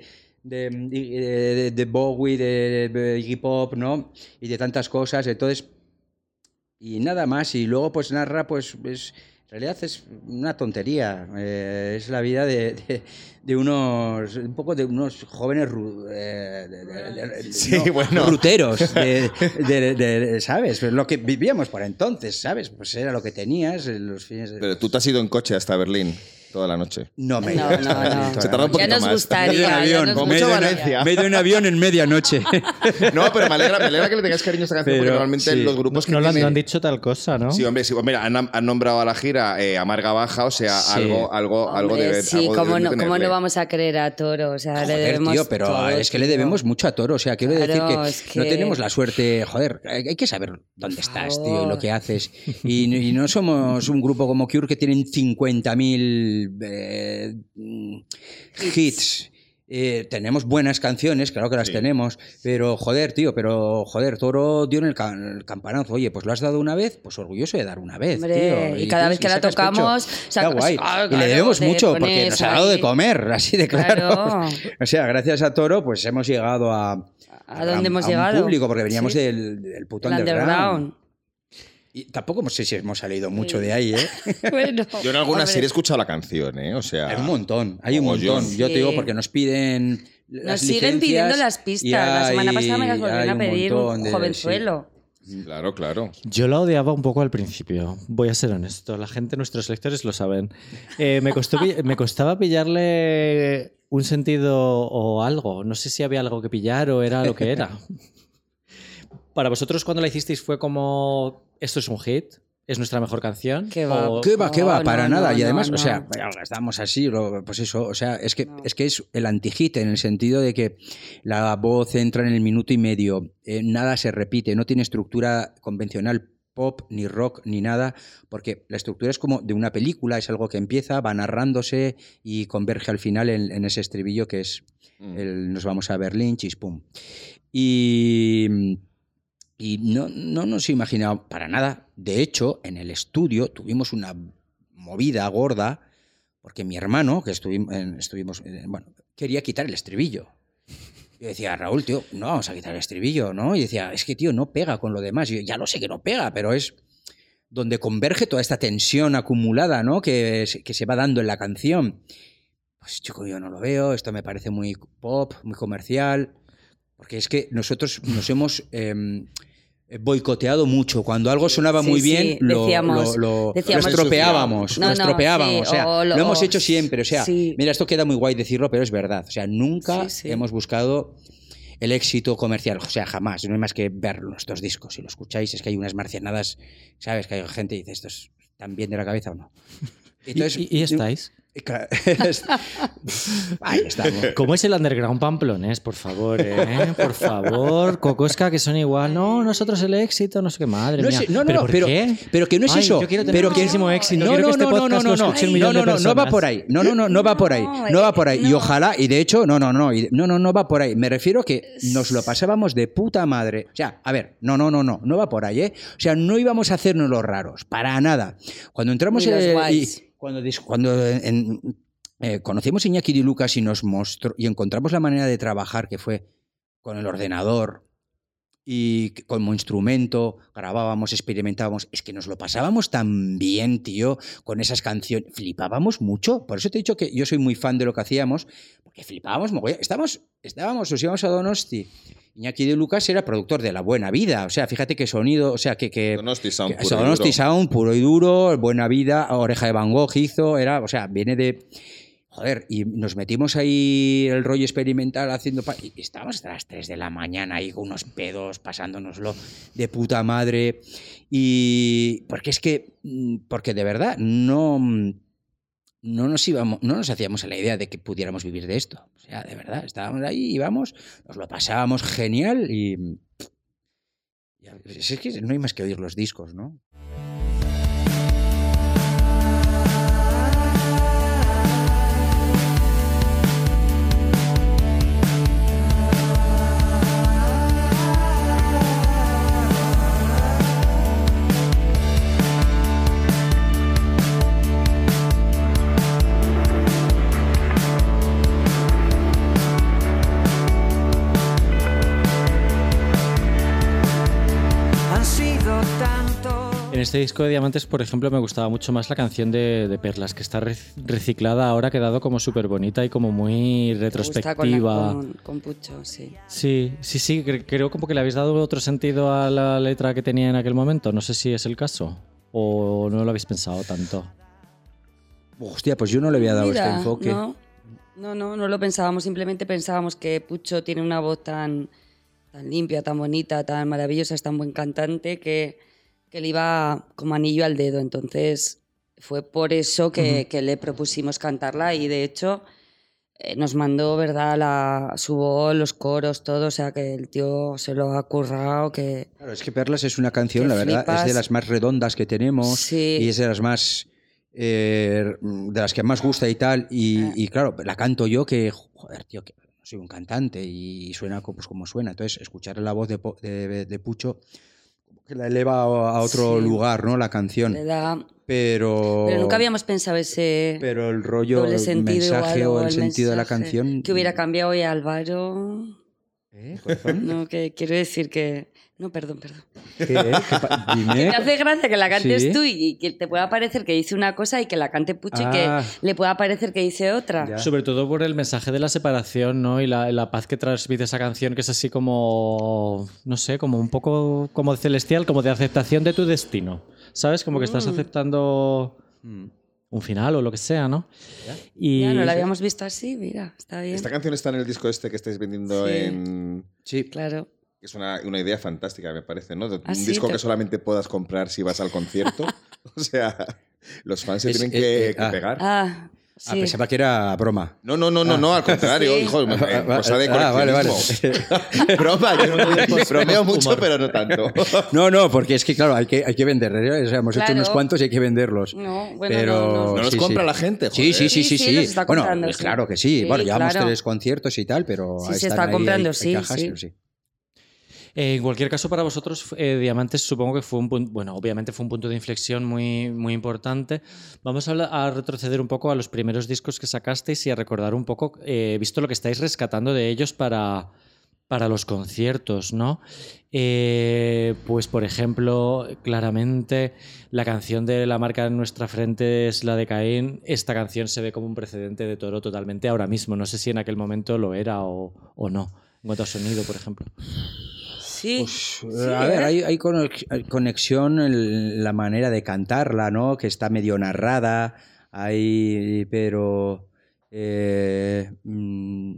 S4: de, de, de Bowie, de, de Iggy Pop, ¿no? Y de tantas cosas, entonces y nada más. Y luego, pues narra, pues es, en realidad es una tontería. eh, es la vida de, de- de unos, un poco de unos jóvenes, ru- eh, de-
S2: Sí,
S4: no,
S2: bueno.
S4: ruteros, ¿sabes? Lo que vivíamos por entonces, ¿sabes? Pues era lo que tenías en los fines de...
S2: Pero tú te has ido en coche hasta Berlín toda la noche.
S4: no me
S3: No, no, no. [laughs]
S2: Se tarda un
S3: Ya
S2: poquito
S3: nos
S2: más.
S3: gustaría. Ya
S4: avión,
S3: nos
S2: con
S4: me he ido
S2: mucho
S4: en-
S2: Valencia.
S4: avión en medianoche. [laughs]
S2: No, pero me alegra, me alegra que le tengas cariño a esta canción porque normalmente
S4: sí.
S2: los grupos que
S1: No, lo han,
S2: tienen-
S1: no han dicho tal cosa, ¿no?
S2: Sí, hombre, sí, mira, han, han nombrado a la gira eh, Amarga Baja, o sea,
S4: Sí.
S2: algo, algo, algo
S3: Hombre,
S2: de
S3: sí,
S2: algo
S3: ¿cómo, no, cómo no vamos a creer a Toro? O sea, le
S4: Joder,
S3: debemos
S4: tío, pero
S3: todo,
S4: es que le
S3: tío.
S4: debemos mucho a Toro. O sea, quiero decir
S3: Claro,
S4: que,
S3: es
S4: no
S3: que-
S4: tenemos la suerte. Joder, hay hay que saber dónde estás, tío, y lo que haces. Y, y no somos un grupo como Cure que tienen 50.000 eh, mm, hits. Eh, tenemos buenas canciones, claro que las
S2: Sí.
S4: tenemos, pero joder, tío, pero joder, Toro dio en el, ca- el campanazo. Oye, pues lo has dado una vez, pues orgulloso de dar una vez.
S3: Hombre,
S4: tío.
S3: y cada vez que la tocamos,
S4: Está guay.
S3: Ah,
S4: y le debemos mucho porque nos ha dado de comer, [laughs] así de claro.
S3: Claro.
S4: O sea, gracias a Toro, pues hemos llegado a.
S3: ¿A dónde hemos llegado?
S4: público, porque veníamos
S3: Sí.
S4: del, del puto underground. Y tampoco sé si hemos salido mucho de ahí, ¿eh? [laughs]
S3: bueno,
S2: Yo en alguna
S3: hombre,
S2: serie he escuchado la canción, ¿eh? O sea...
S4: Hay un montón, hay un montón. Yo te digo porque nos piden.
S3: Nos siguen pidiendo las pistas. La semana pasada me las volvieron a pedir un jovenzuelo.
S2: Claro, claro.
S1: Yo la odiaba un poco al principio, voy a ser honesto. La gente, nuestros lectores lo saben. Eh, me, costó, me costaba pillarle un sentido o algo. No sé si había algo que pillar o era lo que era. [laughs] Para vosotros, cuando la hicisteis, fue como: ¿esto es un hit? ¿Es nuestra mejor canción?
S3: ¿Qué va?
S1: O-
S4: ¿Qué va, qué va?
S3: No,
S4: Para
S3: no,
S4: nada.
S3: no,
S4: y además,
S3: no,
S4: o sea, estamos así, pues eso, o sea, es que,
S3: No.
S4: es que es el anti-hit en el sentido de que la voz entra en el minuto y medio, eh, nada se repite, no tiene estructura convencional pop, ni rock, ni nada, porque la estructura es como de una película, es algo que empieza, va narrándose y converge al final en, en ese estribillo que es
S2: Mm.
S4: el nos vamos a Berlín, chispum. Y, y no, no nos imaginábamos para nada. De hecho, en el estudio tuvimos una movida gorda porque mi hermano, que estuvimos, estuvimos eh, bueno, quería quitar el estribillo. Yo decía, Raúl, tío, no vamos a quitar el estribillo, ¿no? Y decía, es que, tío, no pega con lo demás. Yo, ya lo sé que no pega, pero es donde converge toda esta tensión acumulada, ¿no? Que, que se va dando en la canción. Pues chico, yo no lo veo, esto me parece muy pop, muy comercial, porque es que nosotros nos hemos em, boicoteado mucho. Cuando algo sonaba
S3: Sí,
S4: muy
S3: sí,
S4: bien, lo,
S3: decíamos-
S4: lo- lo- lo
S3: decíamos-
S4: estropeábamos.
S3: No,
S4: lo
S3: no,
S4: estropeábamos.
S3: sí,
S4: o sea,
S3: o
S4: lo,
S3: lo-
S4: hemos hecho siempre. O sea,
S3: sí.
S4: mira, esto queda muy guay decirlo, pero es verdad. O sea, nunca
S3: Sí, sí.
S4: hemos buscado el éxito comercial. O sea, jamás. No hay más que ver nuestros discos. Si lo escucháis, es que hay unas marcianadas, ¿sabes? Que hay gente que dice, ¿esto es tan bien de la cabeza o no?
S1: ¿Y, [laughs]
S4: Entonces,
S1: y- y estáis?
S4: Ahí estamos.
S1: ¿Cómo es el underground pamplonés? Por favor, ¿eh? Por favor. Cocosca, que son igual. No, nosotros el éxito, no sé qué madre
S4: No,
S1: mía.
S4: sé- no, no,
S1: ¿Pero
S4: no,
S1: por
S4: pero,
S1: qué?
S4: pero que no es
S1: Ay,
S4: eso.
S1: Yo quiero tener
S4: pero que
S1: muchísimo éxito.
S4: No, no,
S1: este
S4: no, no, no, no, no, no, no, no va por ahí. No, no, no, no va por ahí.
S3: No,
S4: No va por ahí. Y
S3: no.
S4: ojalá, y de hecho, no, no, no, no, no, no va por ahí. Me refiero que nos lo pasábamos de puta madre. O sea, a ver, no, no, no, no, no va por ahí, ¿eh? O sea, no íbamos a hacernos los raros, para nada. Cuando entramos eh,
S3: guays.
S4: y cuando, eh, conocimos a Iñaki Di Lucas y nos mostró y encontramos la manera de trabajar que fue con el ordenador y como instrumento grabábamos, experimentábamos, es que nos lo pasábamos tan bien, tío, con esas canciones, flipábamos mucho, por eso te he dicho que yo soy muy fan de lo que hacíamos, porque flipábamos estábamos, estábamos, nos íbamos a Donosti, Iñaki de Lucas era productor de La Buena Vida, o sea, fíjate qué sonido, o sea, que... que
S2: Donosti Sound
S4: que-
S2: puro y
S4: Donosti
S2: duro.
S4: Sound, puro y duro, Buena Vida, Oreja de Van Gogh hizo, era, o sea, viene de... Joder, y nos metimos ahí el rollo experimental haciendo... Y estábamos hasta las 3 de la mañana ahí con unos pedos, pasándonoslo de puta madre. Y... Porque es que... mm, Porque de verdad no... No nos, íbamos, no nos hacíamos a la idea de que pudiéramos vivir de esto. O sea, de verdad, estábamos ahí, íbamos, nos lo pasábamos genial y... Es que no hay más que oír los discos, ¿no?
S1: Este disco de Diamantes, por ejemplo, me gustaba mucho más la canción de, de Perlas, que está rec- reciclada ahora, ha quedado como súper bonita y como muy
S3: Me gusta con, la-
S1: retrospectiva.
S3: con, con Pucho, sí.
S1: Sí, sí, sí, cre- creo como que le habéis dado otro sentido a la letra que tenía en aquel momento. No sé si es el caso o no lo habéis pensado tanto.
S4: Hostia, pues yo no le había dado
S3: Mira,
S4: este enfoque.
S3: No, no, no, no lo pensábamos. Simplemente pensábamos que Pucho tiene una voz tan, tan limpia, tan bonita, tan maravillosa, es tan buen cantante que, que le iba como anillo al dedo. Entonces fue por eso que, que le propusimos cantarla y de hecho eh, nos mandó, ¿verdad?, la, su voz, los coros, todo. O sea que el tío se lo ha currado, que...
S4: Claro, es que Perlas es una canción, la verdad, es de las más redondas que tenemos
S3: Sí.
S4: y es de las más. eh, de las que más gusta y tal. Y,
S3: Ah.
S4: y claro, la canto yo que, joder, tío, que soy un cantante y suena pues, como suena. Entonces, escuchar la voz de, de- de Pucho que la eleva a otro
S3: Sí.
S4: lugar, ¿no? La canción.
S3: Le da...
S4: Pero.
S3: Pero nunca habíamos pensado ese...
S4: Pero el rollo,
S3: doble
S4: el mensaje o el, sentido de la canción.
S3: Que hubiera cambiado hoy a Álvaro.
S4: ¿Eh?
S3: No, que quiero decir que. No, perdón, perdón.
S4: ¿Qué. [laughs]
S3: Me hace gracia que la cantes
S4: Sí.
S3: tú y que te pueda parecer que dice una cosa y que la cante Pucho
S4: Ah.
S3: y que le pueda parecer que dice otra.
S4: Ya.
S1: Sobre todo por el mensaje de la separación, ¿no? Y la, la paz que transmite esa canción, que es así como, no sé, como un poco como celestial, como de aceptación de tu destino. ¿Sabes? Como que estás
S3: Mm.
S1: aceptando
S4: Mm.
S1: un final o lo que sea, ¿no? Y
S3: Ya no la habíamos visto así, mira, está bien.
S2: Esta canción está en el disco este que estáis vendiendo
S3: Sí.
S2: en...
S4: Sí.
S3: Claro.
S2: Es una, una idea fantástica, me parece, ¿no? De-
S3: Ah,
S2: un
S3: sí,
S2: disco
S3: te-
S2: que solamente puedas comprar si vas al concierto. [laughs] o sea, los fans se
S4: Es-
S2: tienen
S4: eh,
S2: que,
S4: eh,
S2: que
S4: ah.
S2: pegar.
S3: Ah,
S4: Ah,
S3: sí.
S4: pensaba que era broma.
S2: No, no, no, no, no, al contrario,
S3: Sí.
S2: hijo, me-
S4: Ah, ah,
S2: cosa de
S4: ah, vale, vale. [laughs]
S2: Broma, yo no- [laughs] bromeo mucho, pero no tanto.
S4: No, no, porque es que, claro, hay que, hay que vender. ¿eh? O sea, hemos hecho
S3: Claro.
S4: unos cuantos y hay que venderlos.
S3: No, bueno,
S4: Pero-
S3: no, no.
S2: No los
S4: sí,
S2: compra
S4: sí.
S2: la gente,
S4: Sí,
S2: joder.
S4: sí, sí, sí.
S3: Sí, sí,
S4: bueno, claro que sí. Bueno, llevamos tres conciertos y tal, pero
S3: Sí, se está comprando, sí, sí.
S1: Eh, en cualquier caso, para vosotros, eh, Diamantes supongo que fue un punto, bueno, obviamente fue un punto de inflexión muy, muy importante. Vamos a, a retroceder un poco a los primeros discos que sacasteis y a recordar un poco, eh, visto lo que estáis rescatando de ellos para, para los conciertos, ¿no? Eh, pues, por ejemplo, claramente la canción de la marca en nuestra frente es la de Caín. Esta canción se ve como un precedente de Toro totalmente ahora mismo. No sé si en aquel momento lo era o, o no, en cuanto a sonido, por ejemplo.
S3: Sí.
S4: Pues,
S3: Sí,
S4: a ver,
S3: ¿eh?
S4: hay conexión en la manera de cantarla, ¿no? Que está medio narrada, hay, pero... eh, mm,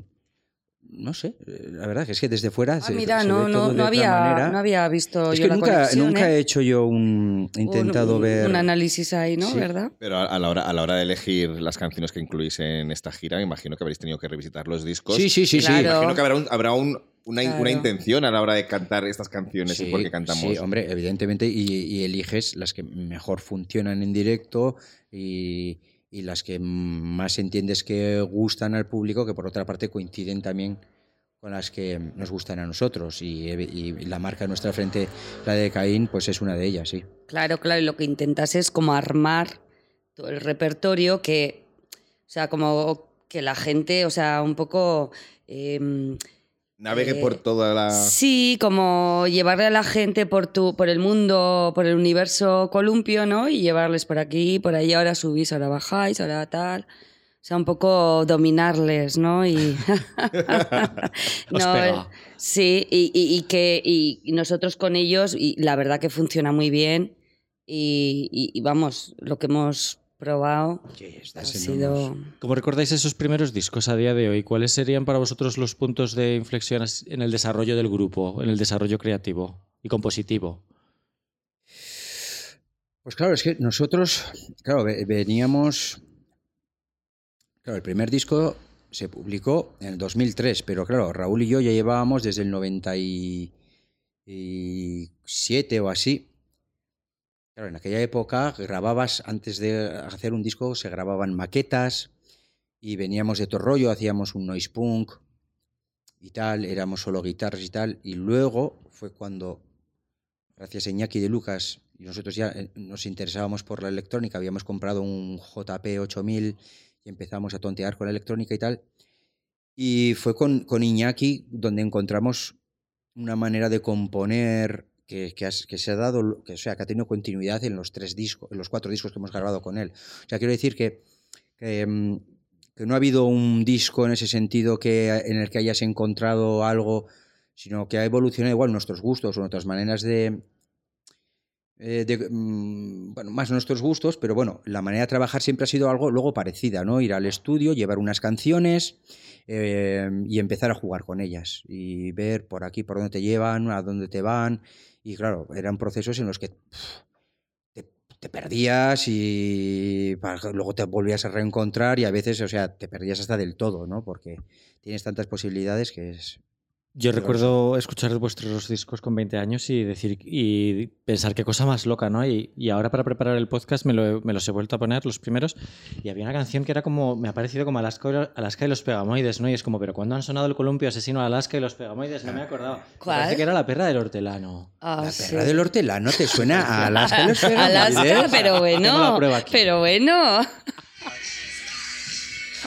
S4: no sé, eh, la verdad que es que desde fuera
S3: Ah,
S4: se,
S3: mira,
S4: se
S3: no,
S4: ve
S3: no,
S4: todo de
S3: no,
S4: otra
S3: había,
S4: manera.
S3: no había visto
S4: Es
S3: yo
S4: que
S3: la
S4: nunca,
S3: conexión,
S4: nunca
S3: ¿eh?
S4: he hecho yo un... He intentado
S3: un,
S4: ver...
S3: Un análisis ahí, ¿no?
S4: Sí.
S3: ¿Verdad?
S2: Pero a, a la hora, a la hora de elegir las canciones que incluís en esta gira, me imagino que habréis tenido que revisitar los discos.
S4: Sí, sí, sí,
S3: Claro.
S4: sí.
S2: Imagino que habrá, un- habrá un- una, una intención a la hora de cantar estas canciones y
S4: Sí,
S2: por qué cantamos.
S4: Sí, hombre, evidentemente, y, y eliges las que mejor funcionan en directo y, y las que más entiendes que gustan al público, que por otra parte coinciden también con las que nos gustan a nosotros. Y, y la marca de nuestra frente, la de Caín, pues es una de ellas, sí.
S3: Claro, claro, y lo que intentas es como armar todo el repertorio que, o sea, como que la gente, o sea, un poco... em,
S2: Navegue
S3: Eh,
S2: por toda la.
S3: Sí, como llevarle a la gente por, tu, por el mundo, por el universo columpio, ¿no? Y llevarles por aquí, por ahí, ahora subís, ahora bajáis, ahora tal. O sea, un poco dominarles, ¿no? Y [laughs] No, eh, sí, y, y- y que y y nosotros con ellos, y la verdad que funciona muy bien. Y, y- y vamos, lo que hemos probado ha sido...
S1: ¿Cómo recordáis esos primeros discos a día de hoy? ¿Cuáles serían para vosotros los puntos de inflexión en el desarrollo del grupo, en el desarrollo creativo y compositivo?
S4: Pues claro, es que nosotros, claro, ve- veníamos. Claro, el primer disco se publicó en el 2003, pero claro, Raúl y yo ya llevábamos desde el 97 o así. En aquella época grababas, antes de hacer un disco, se grababan maquetas y veníamos de todo rollo, hacíamos un noise punk y tal, éramos solo guitarras y tal. Y luego fue cuando gracias a Iñaki de Lucas, y nosotros ya eh, nos interesábamos por la electrónica, habíamos comprado un JP 8000 y empezamos a tontear con la electrónica y tal. Y fue con, con Iñaki donde encontramos una manera de componer que, que, has- que se ha dado, que, o sea, que ha tenido continuidad en los tres discos, en los cuatro discos que hemos grabado con él. O sea, quiero decir que, que, mm, que no ha habido un disco en ese sentido que, en el que hayas encontrado algo, sino que ha evolucionado igual nuestros gustos o nuestras maneras de, eh, de, mm, bueno, más nuestros gustos, pero bueno, la manera de trabajar siempre ha sido algo luego parecida, ¿no? Ir al estudio, llevar unas canciones eh, y empezar a jugar con ellas y ver por aquí, por dónde te llevan, a dónde te van. Y claro, eran procesos en los que te, te perdías y pa- luego te volvías a reencontrar y a veces, o sea, te perdías hasta del todo, ¿no? Porque tienes tantas posibilidades que es...
S1: Yo recuerdo escuchar vuestros discos con 20 años y decir y pensar qué cosa más loca, ¿no? Y, y ahora para preparar el podcast me, lo he- me los he vuelto a poner, los primeros, y había una canción que era como, me ha parecido como Alaska, Alaska y los Pegamoides, ¿no? Y es como, pero ¿cuándo han sonado el columpio asesino Alaska y los Pegamoides? No me acordaba.
S3: ¿Cuál?
S1: Parece que era la perra del hortelano.
S3: Ah,
S4: la
S3: sí.
S4: perra del hortelano te suena a [laughs] Alaska. y los
S3: Alaska,
S4: Pegamoides?
S3: pero
S1: Tengo la
S3: bueno, pero bueno.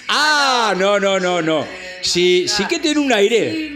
S4: Ah, no, no, no, no. Sí, sí que tiene un aire.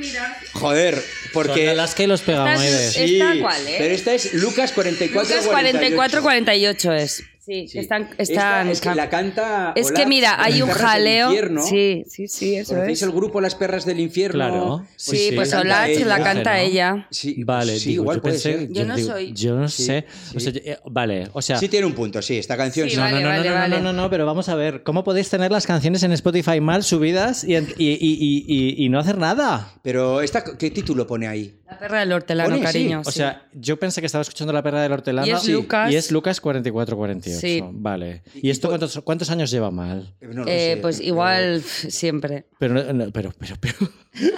S4: Joder,
S1: Son
S4: porque...
S1: Alaska y los Pegamoides.
S3: Estás- ¿Esta cuál, eh?
S4: Pero esta es Lucas 44
S3: Lucas 44-48 es. Sí,
S4: Sí.
S3: están...
S4: Esta es que la canta...
S3: es que
S4: Olaf,
S3: mira, hay un
S4: perras del
S3: jaleo.
S4: infierno.
S3: Sí, sí, sí, eso
S4: ¿Conocéis
S3: es.
S4: el grupo Las Perras del Infierno?
S1: Claro.
S3: Sí,
S1: sí.
S3: pues Olach la canta
S1: ¿no?
S3: ella.
S4: Sí,
S1: Vale,
S4: sí,
S1: digo,
S4: igual
S1: yo
S4: puede
S1: pensé,
S4: ser.
S3: Yo no
S1: digo,
S3: soy-
S1: Yo no
S4: Sí,
S1: sé.
S4: sí.
S1: O sea, yo- eh, vale, o sea.
S4: Sí tiene un punto, sí. Esta canción.
S1: No,
S3: vale,
S1: no, no,
S3: vale,
S1: no, no,
S3: vale.
S1: no, no, no, pero vamos a ver, ¿cómo podéis tener las canciones en Spotify mal subidas y, en- y- y- y- y- y no hacer nada?
S4: Pero esta, ¿qué título pone ahí?
S3: La perra del hortelano, cariño.
S1: O sea, yo pensé que estaba escuchando La Perra del Hortelano.
S3: Y es. Lucas.
S1: Y es Lucas 4448.
S3: Sí.
S1: Vale.
S4: Y-
S1: ¿Y esto cuántos, cuántos años lleva mal?
S4: Eh, no lo
S3: Eh,
S4: sé,
S3: pues igual siempre.
S1: Pero, no- pero, pero, pero. [laughs]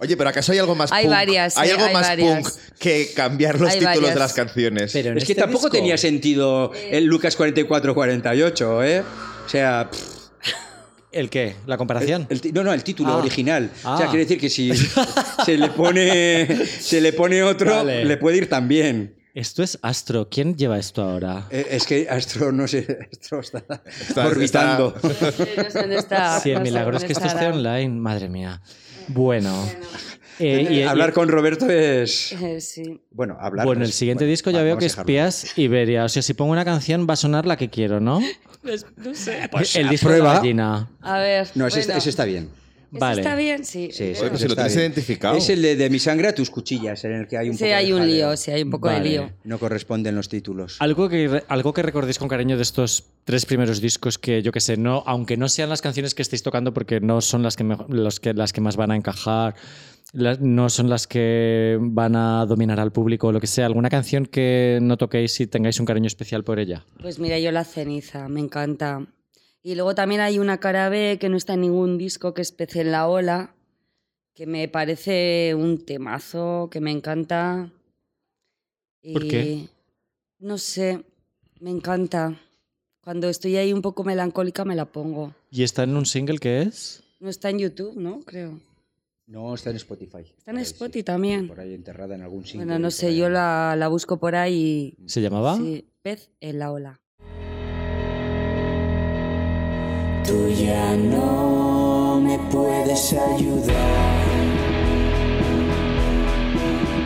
S2: Oye, pero ¿acaso hay algo más
S3: Hay
S2: punk?
S3: varias,
S2: ¿Hay algo
S3: hay
S2: más
S3: varias.
S2: punk que cambiar los
S3: Hay
S2: títulos
S3: varias.
S2: de las canciones?
S1: pero
S4: Es que
S1: este
S4: tampoco
S1: disco-
S4: tenía sentido el Lucas 44-48, ¿eh? O sea, pff,
S1: ¿El qué? ¿La comparación?
S4: el no, no, el título
S1: Ah.
S4: original. O sea,
S1: Ah.
S4: quiere decir que si [laughs] se le pone, se le pone otro,
S1: Vale.
S4: le puede ir también.
S1: Esto es Astro. ¿Quién lleva esto ahora?
S4: Eh, Es que Astro, no sé, [laughs] Astro está,
S2: Está-
S4: orbitando.
S3: No sé dónde está.
S1: Sí, el
S3: no
S1: milagro es que esto esté online. Madre mía. Bueno. Eh, y- y-
S4: Hablar con Roberto es...
S3: Eh, sí.
S4: Bueno, hablar...
S1: Bueno,
S4: pues,
S1: el siguiente
S4: bueno,
S1: disco ya veo que es. Pías Iberia. O sea, si pongo una canción va a sonar la que quiero, ¿no? [laughs]
S3: no sé.
S1: el disco de la gallina.
S3: A ver.
S4: No, ese, está- ese está bien.
S3: ¿Ese
S1: Vale.
S3: está bien? Sí.
S4: Sí,
S2: Oye,
S4: sí,
S2: si lo tienes identificado.
S4: Es el de, de mi sangre a tus cuchillas, en el que hay un
S3: Sí,
S4: poco de
S3: hay un lío, sí, hay un poco
S1: Vale.
S3: de lío.
S4: No corresponden los títulos.
S1: Algo que, algo que recordéis con cariño de estos tres primeros discos que yo que sé, no, aunque no sean las canciones que estéis tocando porque no son las que, me- los que, las que más van a encajar, la- no son las que van a dominar al público o lo que sea, alguna canción que no toquéis y tengáis un cariño especial por ella.
S3: Pues mira, yo la ceniza, me encanta. Y luego también hay una cara B que no está en ningún disco, que es Pez en la Ola, que me parece un temazo, que me encanta.
S1: ¿Por
S3: Y
S1: qué?
S3: No sé, me encanta. Cuando estoy ahí un poco melancólica me la pongo.
S1: ¿Y está en un single que es?
S3: No está en YouTube, ¿no? Creo.
S4: No, está en Spotify.
S3: Está en
S4: Por sí.
S3: Spotify también.
S4: Por ahí enterrada en algún sitio.
S3: Bueno, no sé, yo la, la busco por ahí
S1: ¿Se llamaba?
S3: Sí, Pez en la Ola.
S5: Tú ya no me puedes ayudar.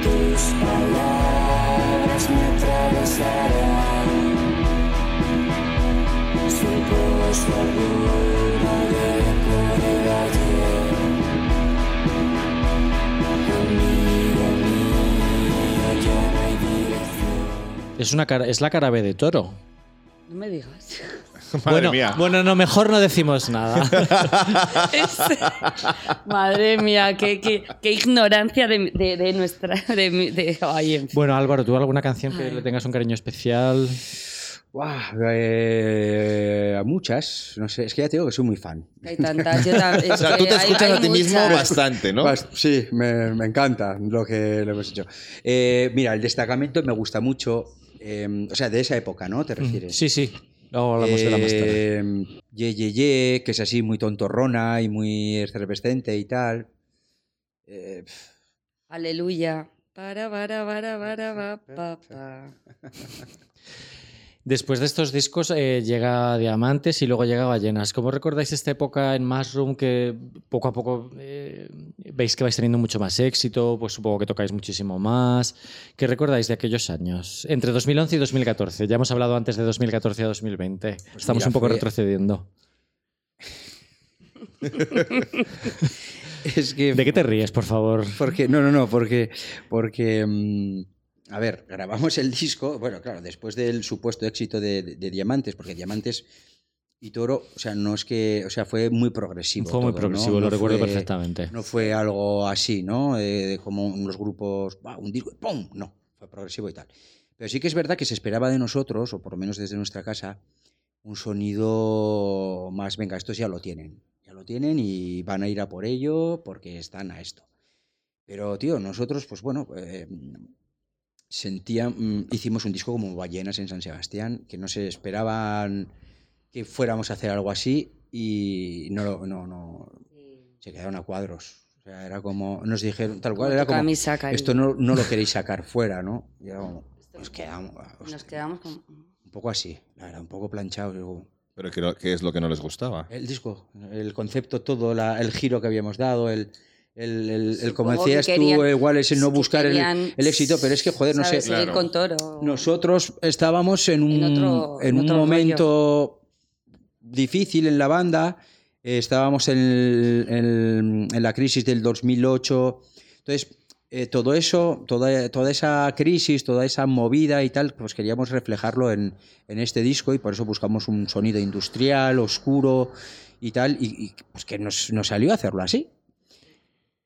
S5: Tus palabras me atravesarán. Sin pozo alguno de poder ayer. Amigo mío, ya no hay dirección.
S1: Es, una cara, es la cara B de Toro.
S3: No me digas. [laughs]
S2: Madre
S1: bueno,
S2: mía.
S1: bueno, no, mejor no decimos nada. [laughs]
S3: Madre mía, qué, qué- qué ignorancia de, de- de nuestra... De, mi- de- ay, en fin.
S1: bueno, Álvaro, ¿tú alguna canción que le tengas un cariño especial?
S4: Buah, eh, a muchas. No sé, es que ya te digo que soy muy fan.
S3: Hay tantas. yo ta- [laughs] es
S2: O sea, tú te escuchas
S3: hay
S2: a ti mismo bastante, ¿no?
S4: Bast- Sí, me, me encanta lo que lo hemos hecho. Eh, mira, el destacamento me gusta mucho. eh, o sea, de esa época, ¿no? ¿Te refieres?
S1: Sí, sí. Luego hablamos de la más tarde.
S4: Eh, Ye, ye, ye, que es así muy tontorrona y muy efervescente y tal. Eh,
S3: Aleluya. Para, para, para, para, pa, pa, pa. [laughs]
S1: Después de estos discos eh, llega Diamantes y luego llega Ballenas. ¿Cómo recordáis esta época en Mushroom que poco a poco eh, veis que vais teniendo mucho más éxito? Pues supongo que tocáis muchísimo más. ¿Qué recordáis de aquellos años? Entre 2011 y 2014. Ya hemos hablado antes de 2014 a 2020. Estamos
S4: Pues mira,
S1: un poco
S4: fue-
S1: retrocediendo. [laughs]
S4: es que
S1: ¿De qué te ríes, por favor?
S4: Porque, no, no, no, porque, porque mm, a ver, grabamos el disco, bueno, claro, después del supuesto éxito de, de- de Diamantes, porque Diamantes y Toro, o sea, no es que, o sea, fue muy progresivo.
S1: Fue muy
S4: todo, ¿no?
S1: progresivo, lo
S4: No
S1: recuerdo
S4: fue-
S1: perfectamente.
S4: No fue algo así, ¿no? Eh, como unos grupos, "Buah, un disco, ¡pum! No, fue progresivo y tal. Pero sí que es verdad que se esperaba de nosotros, o por lo menos desde nuestra casa, un sonido más, venga, estos ya lo tienen, ya lo tienen y van a ir a por ello porque están a esto. Pero, tío, nosotros, pues bueno, eh, sentía, mm, hicimos un disco como Ballenas en San Sebastián, que no se esperaban que fuéramos a hacer algo así y no, lo- no, no, se quedaron a cuadros. O sea, era como, nos dijeron, tal cual,
S3: Como
S4: era como, esto no, no lo queréis sacar fuera, ¿no? Y era como, nos quedamos, ah,
S3: Nos
S4: hostia,
S3: quedamos con...
S4: un poco así, la verdad, un poco planchados.
S2: Pero ¿qué, no- qué es lo que no les gustaba?
S4: el disco, el concepto, todo, la- el giro que habíamos dado, el, el, el- el- como
S3: que
S4: decías
S3: querían-
S4: tú, igual es el no buscar el,
S3: querían,
S4: el éxito, pero es que, joder, no sé,
S2: Claro.
S3: con toro.
S4: nosotros estábamos en un,
S3: En otro-
S4: en
S3: en
S4: un momento difícil en la banda. eh, estábamos en, el- en- en la crisis del 2008. Entonces, eh, todo eso, toda, toda esa crisis, toda esa movida y tal, pues queríamos reflejarlo en, en este disco y por eso buscamos un sonido industrial, oscuro y tal, y, y, pues que nos, nos salió a hacerlo así.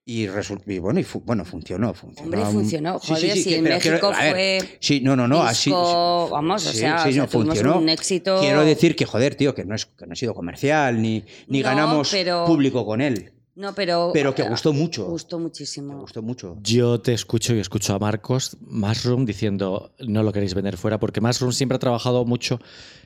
S4: Y, resul- y bueno, y fu- bueno, funcionó, funcionó.
S3: Hombre, funcionó.
S4: Sí, sí,
S3: Joder,
S4: sí,
S3: si en
S4: quiero-
S3: México
S4: a ver,
S3: fue
S4: Sí, no, no, no, así.
S3: disco, vamos, o sea, o sea, un éxito-
S4: Quiero decir que, joder, tío, que no, es, que no ha sido comercial, ni, ni
S3: No,
S4: ganamos
S3: pero-
S4: público con él.
S3: No, pero...
S4: Pero que gustó mucho.
S3: Gustó muchísimo.
S4: gustó mucho.
S1: Yo te escucho y escucho a Marcos Mushroom diciendo no lo queréis vender fuera, porque Mushroom siempre ha trabajado mucho,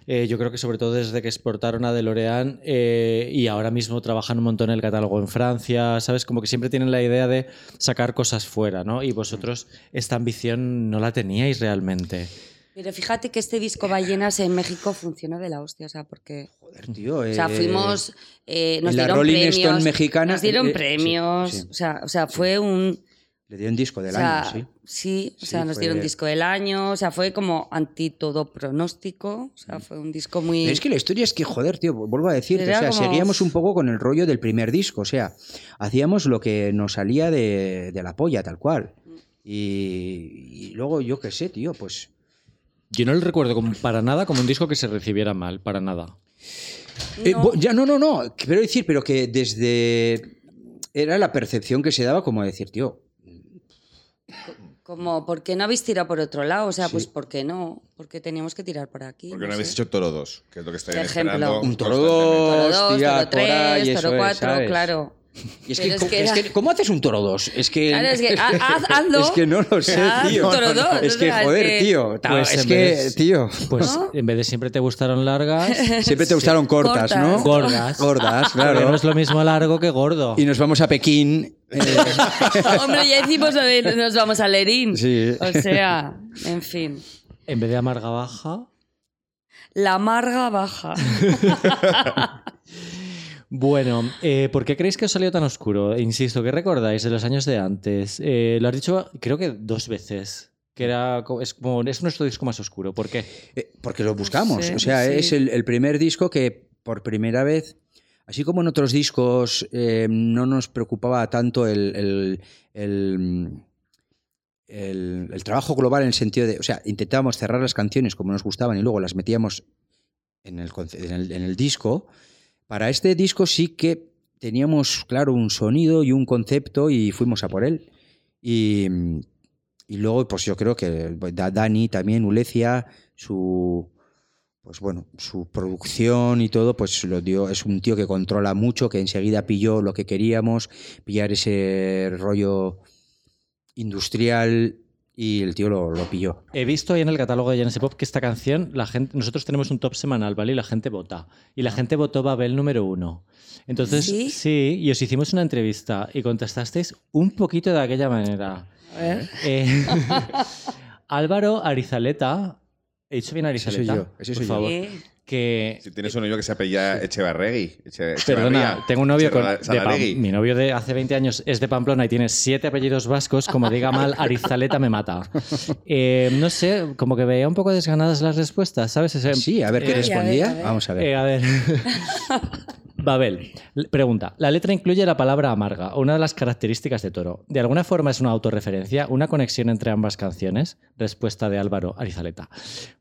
S1: eh, yo creo que sobre todo desde que exportaron a DeLorean eh, y ahora mismo trabajan un montón en el catálogo en Francia, ¿sabes? Como que siempre tienen la idea de sacar cosas fuera, ¿no? Y vosotros esta ambición no la teníais realmente.
S3: Pero fíjate que este disco Ballenas en México funcionó de la hostia, o sea, porque...
S4: Joder, tío.
S3: O sea,
S4: eh,
S3: fuimos... eh, nos
S4: en la
S3: dieron
S4: Rolling
S3: premios.
S4: Stone mexicana,
S3: Nos dieron
S4: eh, sí,
S3: premios.
S4: sí.
S3: O sea, o sea fue un...
S4: Le dieron disco del
S3: o sea,
S4: año, sí.
S3: Sí, o
S4: Sí,
S3: sea, nos dieron disco del año, o sea, fue como anti todo pronóstico, o sea, fue un disco muy...
S4: Pero es que la historia es que, joder, tío, vuelvo a decirte, o sea,
S3: como-
S4: seguíamos un poco con el rollo del primer disco, o sea, hacíamos lo que nos salía de, de la polla, tal cual. Y, y luego, yo qué sé, tío, pues...
S1: Yo no lo recuerdo como- para nada como un disco que se recibiera mal, para nada.
S4: Eh,
S3: No.
S4: ya, no, no, no, quiero decir, pero que desde... Era la percepción que se daba como decir, tío,
S3: Como, ¿por qué no habéis tirado por otro lado? O sea,
S4: Sí.
S3: pues ¿por qué no? Porque teníamos que tirar por aquí.
S2: Porque no
S3: sé.
S2: habéis hecho Toro 2, que es lo que
S3: ejemplo.
S2: esperando.
S4: Un Toro
S2: constantemente.
S3: Toro
S4: dos,
S3: 2,
S4: tira
S3: Toro
S4: por ahí,
S3: 3,
S4: eso
S3: Toro
S4: es,
S3: 4,
S4: ¿sabes?
S3: claro.
S4: Y es, que,
S3: es
S4: ¿cómo-
S3: que
S4: es
S3: era-
S4: que, ¿cómo haces un toro 2? Es que.
S3: Claro, es que ha- haz- [laughs] hazlo.
S4: Es que no lo sé,
S3: Haz
S4: tío.
S3: Toro dos,
S4: Es que, joder,
S3: que-
S4: tío. ta-
S1: Pues
S4: es
S1: en
S4: que,
S1: vez de-
S4: tío.
S1: Pues
S3: ¿No?
S1: en vez de siempre te gustaron largas,
S4: Siempre te gustaron cortas,
S3: Cortas.
S4: ¿no?
S1: gordas.
S4: Gordas,
S1: Porque
S4: claro.
S1: no es lo mismo largo que gordo.
S4: Y nos vamos a Pekín. eh, [laughs]
S3: Hombre, ya decimos lo de nos vamos a Lerín.
S4: Sí.
S3: O sea, en fin.
S1: En vez de amarga baja.
S3: La amarga baja. [laughs]
S1: Bueno, eh, ¿por qué creéis que os salió tan oscuro? Insisto, ¿qué recordáis de los años de antes? Eh, lo has dicho, creo que dos veces. Que era, es, como, es nuestro disco más oscuro. ¿Por qué?
S4: eh, porque lo buscamos.
S3: Sí,
S4: o sea,
S3: sí.
S4: es el, el primer disco que por primera vez, así como en otros discos, eh, no nos preocupaba tanto el, el- el, el- el trabajo global en el sentido de. O sea, intentábamos cerrar las canciones como nos gustaban y luego las metíamos en el, en el, en el disco. Para este disco sí que teníamos, claro, un sonido y un concepto y fuimos a por él. Y, y luego, pues yo creo que Da- Dani también, Ulecia, su pues bueno, su producción y todo, pues lo dio. Es un tío que controla mucho, que enseguida pilló lo que queríamos, pillar ese rollo industrial y el tío lo, lo pilló.
S1: He visto ahí en el catálogo de Genesis Pop que esta canción, la gente, nosotros tenemos un top semanal, ¿vale? Y la gente vota. Y la gente votó Babel número uno. Entonces,
S3: ¿Sí?
S1: sí, y os hicimos una entrevista y contestasteis un poquito de aquella manera. Eh, [laughs] Álvaro Arizaleta, he dicho bien
S4: Ese soy
S1: Arizaleta,
S4: yo, ese
S1: por
S4: soy
S1: favor,
S3: Sí.
S1: Que
S2: Si tienes un novio que se apella [laughs] Echevarregui. Eche,
S1: Perdona, tengo un novio con, de. Pam- mi novio de hace 20 años es de Pamplona y tiene siete apellidos vascos. Como diga mal, [laughs] Arizaleta me mata. Eh, no sé, como que veía un poco desganadas las respuestas, ¿sabes? Ese-
S4: Sí, a ver qué
S1: Eh,
S4: respondía.
S3: a ver.
S4: Vamos a ver.
S1: eh, a ver. [laughs] Babel, l- pregunta. La letra incluye la palabra amarga, una de las características de Toro. ¿De alguna forma es una autorreferencia, una conexión entre ambas canciones? Respuesta de Álvaro Arizaleta.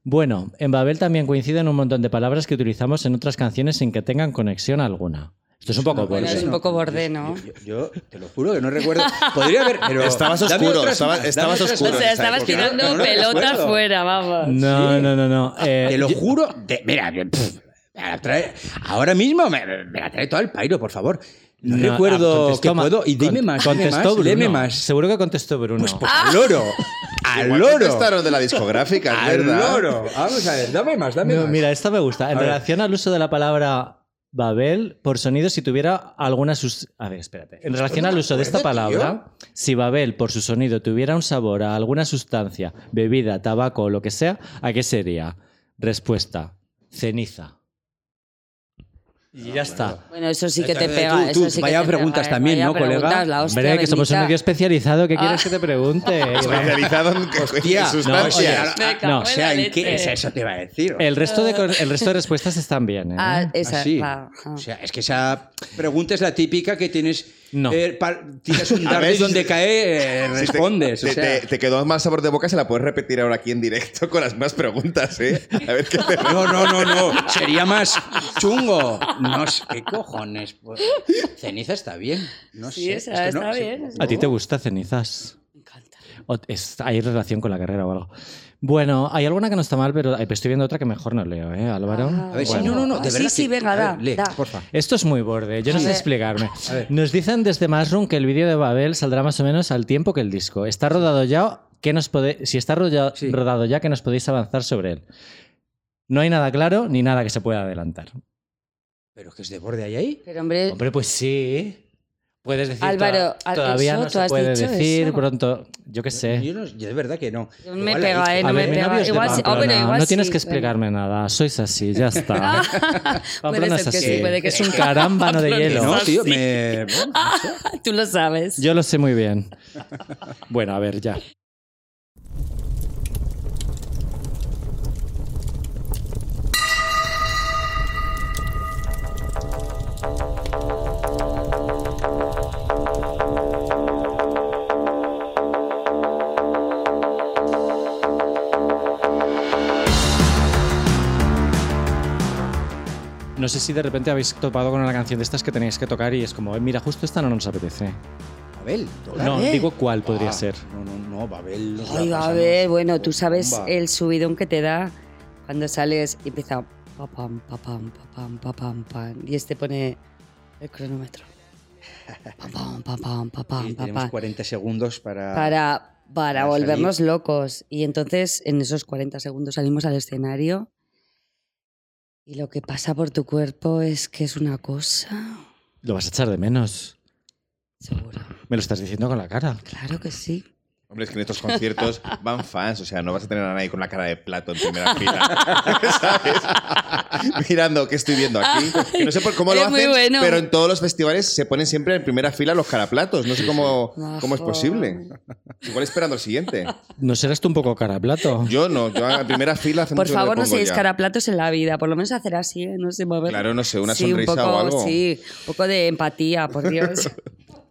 S1: Bueno, en Babel también coinciden un montón de palabras que utilizamos en otras canciones sin que tengan conexión alguna. Esto es un poco
S3: Bueno,
S1: borde.
S3: es un poco borde, ¿no?
S4: Yo, yo- yo te lo juro que no recuerdo. [laughs] Podría haber. Pero
S2: Estabas oscuro,
S4: otras
S2: estaba-
S4: más,
S2: estabas oscuro.
S3: O sea, estabas tirando
S4: No, no
S3: pelota fuera, vamos.
S1: No, no, no, no. Eh,
S4: Te lo juro. de- mira, pff, me la trae- ahora mismo me, me la trae todo el pairo, por favor. No,
S1: No,
S4: recuerdo
S1: ah, contestó
S4: que
S1: ma-
S4: puedo. Y dime más, dime
S1: contestó
S4: más,
S1: Bruno.
S4: dime más.
S1: Seguro que contestó Bruno.
S4: Pues, pues al loro. [laughs] Al
S2: Igual
S4: loro.
S2: contestaron de la discográfica, es
S4: Al
S2: verdad.
S4: loro. Vamos a ver, dame más, dame
S1: No,
S4: más.
S1: mira, esta me gusta. En
S4: A ver.
S1: relación al uso de la palabra Babel, por sonido, si tuviera alguna... sus- A ver, espérate. En relación al uso de esta palabra, si Babel, por su sonido, tuviera un sabor a alguna sustancia, bebida, tabaco o lo que sea, ¿a qué sería? Respuesta, ceniza. Y ya está.
S3: Bueno, eso sí que te pega.
S4: tú- tú,
S3: eso sí que
S4: vaya
S3: te
S4: preguntas
S3: pega, ¿eh?
S4: también,
S3: Vaya
S4: ¿no, colega?
S3: la hostia
S1: Hombre, que somos un medio especializado, ¿qué quieres
S3: Ah.
S1: que te pregunte? [laughs]
S2: Especializado en,
S4: Hostia,
S2: sustancias.
S1: No,
S3: en
S4: O sea, ¿en qué es eso te iba a decir?
S1: El resto de, el resto de respuestas están bien, ¿eh?
S3: Ah, esa,
S4: Así.
S3: va, ajá.
S4: O sea, es que esa pregunta es la típica que tienes.
S1: No.
S4: eh, pa- tiras un [laughs]
S2: A
S4: dardo y donde cae, eh,
S2: Si te-
S4: respondes. o
S2: Te,
S4: sea.
S2: te- te quedó más sabor de boca, se la puedes repetir ahora aquí en directo con las más preguntas, ¿eh? A ver qué te... [laughs]
S4: No, no, no, no. Sería más chungo. No sé, ¿qué cojones? Pues, ceniza está bien. No
S3: Sí,
S4: sé.
S3: esa
S4: es que no-
S3: está
S4: sí.
S3: bien.
S1: ¿A ti te gusta cenizas?
S3: Me encanta.
S1: O- es- ¿Hay relación con la carrera o algo? Bueno, hay alguna que no está mal, pero estoy viendo otra que mejor no leo, ¿eh, Álvaro?
S3: Ah,
S4: A ver, sí, no, no, no, de
S3: Ah,
S4: verdad.
S3: sí, sí,
S4: que-
S3: venga,
S4: ver,
S3: da,
S4: lee,
S3: da.
S4: porfa.
S1: Esto es muy borde, yo no sé explicarme.
S4: A ver.
S1: Nos dicen desde Mushroom que el vídeo de Babel saldrá más o menos al tiempo que el disco. ¿Está rodado ya? ¿Qué nos pode- Si está roda-
S4: Sí.
S1: rodado ya, ¿qué nos podéis avanzar sobre él? No hay nada claro ni nada que se pueda adelantar.
S4: Pero que es de borde ahí ahí.
S3: Pero hombre,
S1: Hombre, pues sí. Puedes decir
S3: Álvaro,
S1: toda-
S3: ¿a-
S1: todavía
S3: eso?
S1: no
S3: ¿Tú
S1: se
S3: has
S1: puede
S3: dicho
S1: decir
S3: eso?
S1: pronto. Yo qué sé.
S4: Yo, no- yo de verdad que no.
S3: me
S4: Igual
S3: pega, ¿eh? No me pega. Igual sí- oh, bueno, igual
S1: no tienes
S3: sí,
S1: que
S3: bueno.
S1: explicarme nada. Sois así, ya [laughs] está. Pamplona es
S3: ser que
S1: así.
S3: sí, puede que
S1: es un carámbano de hielo.
S4: No,
S3: así.
S4: tío, me. bueno, no sé. [laughs]
S3: Tú lo sabes.
S1: Yo lo sé muy bien. [laughs] Bueno, a ver, ya. No sé si de repente habéis topado con una canción de estas que tenéis que tocar y es como, "Eh, mira, justo esta no nos apetece.
S4: Babel.
S1: No, digo cuál podría
S4: Ah,
S1: ser.
S4: No, no, no, Babel. la
S3: Ay, ver, bueno, tú sabes
S4: bomba.
S3: el subidón que te da cuando sales y empieza papam, papam, papam, papam, pam, y este pone el cronómetro. [laughs] Papam, papam, papam,
S4: Y tenemos
S3: papam.
S4: 40 segundos para.
S3: Para, para
S4: para
S3: volvernos locos. Y entonces en esos 40 segundos salimos al escenario y lo que pasa por tu cuerpo es que es una cosa.
S1: Lo vas a echar de menos.
S3: Seguro.
S1: Me lo estás diciendo con la cara.
S3: Claro que sí.
S2: Hombre, es que en estos conciertos van fans, o sea, no vas a tener a nadie con la cara de plato en primera fila, [laughs] ¿sabes? Mirando qué estoy viendo aquí. Que no sé por cómo lo
S3: Es
S2: hacen,
S3: bueno.
S2: pero en todos los festivales se ponen siempre en primera fila los caraplatos. No sé cómo, cómo es posible. Igual esperando el siguiente.
S1: ¿No serás tú un poco cara plato?
S2: Yo no, yo en primera fila hace
S3: Por
S2: mucho
S3: favor, no seáis caraplatos en la vida. Por lo menos hacer así, ¿eh? no sé, mover.
S2: Claro, no sé, una
S3: Sí, un
S2: sonrisa
S3: poco,
S2: o algo.
S3: Sí, un poco de empatía, por Dios. [laughs]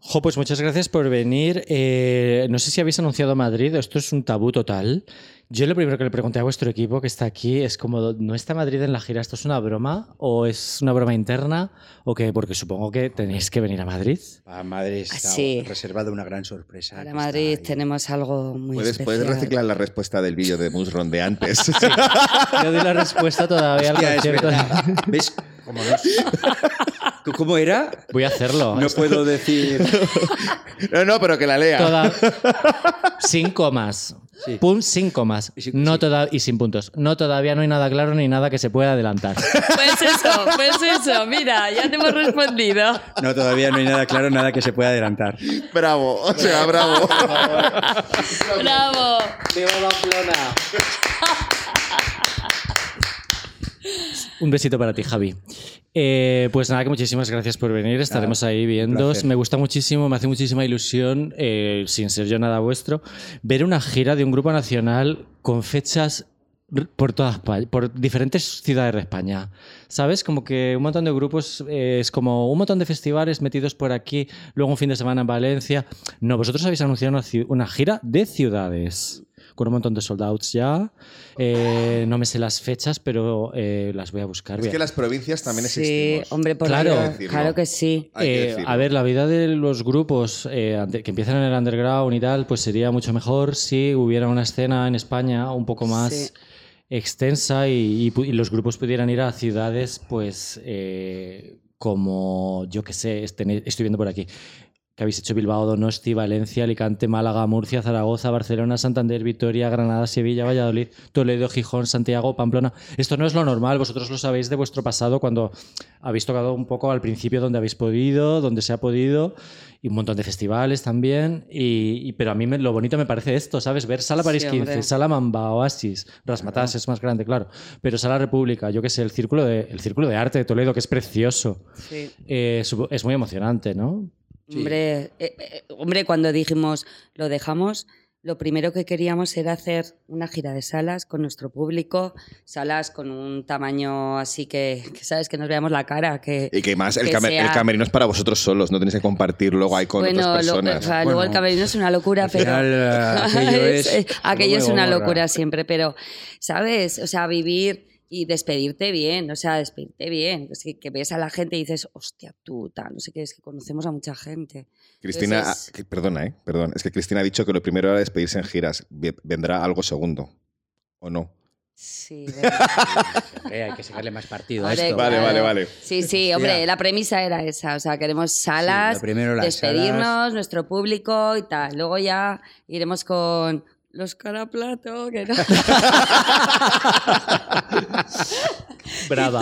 S1: Jo, pues muchas gracias por venir. Eh, no sé si habéis anunciado Madrid, esto es un tabú total. Yo lo primero que le pregunté a vuestro equipo que está aquí es como, ¿no está Madrid en la gira? ¿Esto es una broma? ¿O es una broma interna? ¿O qué? Porque supongo que tenéis que venir a Madrid.
S4: Para Madrid está
S3: Sí.
S4: reservado una gran sorpresa.
S3: Para Madrid tenemos algo muy
S2: ¿Puedes,
S3: especial.
S2: puedes reciclar la respuesta del vídeo de Musron de antes.
S1: Yo doy la respuesta todavía al
S4: Hostia, es
S1: concierto.
S4: ¿Ves? ¿Cómo, no- ¿Cómo era?
S1: Voy a hacerlo.
S4: No puedo decir.
S2: no, no, pero que la lea.
S1: Toda- Sin comas.
S4: Sí.
S1: Pum, sin comas.
S4: Y sin-
S1: no
S4: sí.
S1: toda- y sin puntos. No todavía no hay nada claro ni nada que se pueda adelantar.
S3: Pues eso, pues eso. Mira, ya te hemos respondido.
S4: No, todavía no hay nada claro, nada que se pueda adelantar.
S2: Bravo, o sea, bravo.
S3: ¡Bravo!
S1: ¡Viva Pamplona! Un besito para ti, Javi. Eh, pues nada, que muchísimas gracias por venir. Estaremos ahí viendo. Me gusta muchísimo, me hace muchísima ilusión, eh, sin ser yo nada vuestro, ver una gira de un grupo nacional con fechas por todas por diferentes ciudades de España. ¿Sabes? Como que un montón de grupos eh, es como un montón de festivales metidos por aquí, luego un fin de semana en Valencia. No, vosotros habéis anunciado una, ci- una gira de ciudades con un montón de sold outs ya. Eh, no me sé las fechas, pero eh, las voy a buscar.
S2: Es que las provincias también
S3: Sí,
S2: existimos.
S3: hombre, por
S1: Claro.
S2: Que
S3: claro que sí.
S2: Que
S1: Eh, a ver, la vida de los grupos eh, que empiezan en el underground y tal, pues sería mucho mejor si hubiera una escena en España un poco más
S3: Sí.
S1: extensa y, y pu- y los grupos pudieran ir a ciudades, pues eh, como, yo qué sé, este- estoy viendo por aquí que habéis hecho Bilbao, Donosti, Valencia, Alicante, Málaga, Murcia, Zaragoza, Barcelona, Santander, Vitoria, Granada, Sevilla, Valladolid, Toledo, Gijón, Santiago, Pamplona. Esto no es lo normal, vosotros lo sabéis de vuestro pasado cuando habéis tocado un poco al principio donde habéis podido, donde se ha podido, y un montón de festivales también. Y, y- pero a mí me- lo bonito me parece esto, ¿sabes? Ver Sala París
S3: Sí,
S1: 15,
S3: hombre.
S1: Sala Mamba, Oasis, Rasmatas es más grande, claro, pero Sala República, yo qué sé, el círculo, de, el círculo de arte de Toledo, que es precioso.
S3: Sí.
S1: Eh, es muy emocionante, ¿no?
S3: Hombre, eh, eh, hombre, cuando dijimos lo dejamos, lo primero que queríamos era hacer una gira de salas con nuestro público, salas con un tamaño así que, que sabes, que nos veamos la cara, que...
S2: Y que más, el,
S3: que
S2: camer- el camerino es para vosotros solos, no tenéis que compartir luego ahí con
S3: bueno,
S2: otras
S3: lo-
S2: personas.
S3: o sea, luego el camerino es una locura, pero...
S4: final, eh, aquello [laughs] es
S3: eh, aquello es una locura siempre, pero, ¿sabes? O sea, vivir y despedirte bien, o sea, despedirte bien. Es que, que ves a la gente y dices, hostia, tú, tal, no sé qué, es que conocemos a mucha gente.
S2: Cristina,
S3: Entonces-
S2: ah, que- perdona, ¿eh? Perdón. Es que Cristina ha dicho que lo primero era despedirse en giras. Ve- ¿Vendrá algo segundo? ¿O no?
S3: Sí, [laughs] verdad.
S4: Hombre, hay que sacarle más partido a esto.
S2: Vale, vale, vale.
S3: Sí, sí,
S4: Hostia.
S3: hombre, la premisa era esa. O sea, queremos salas,
S4: primero las
S3: despedirnos,
S4: salas.
S3: nuestro público y tal. Luego ya iremos con los caraplato, que no. [laughs]
S1: Brava.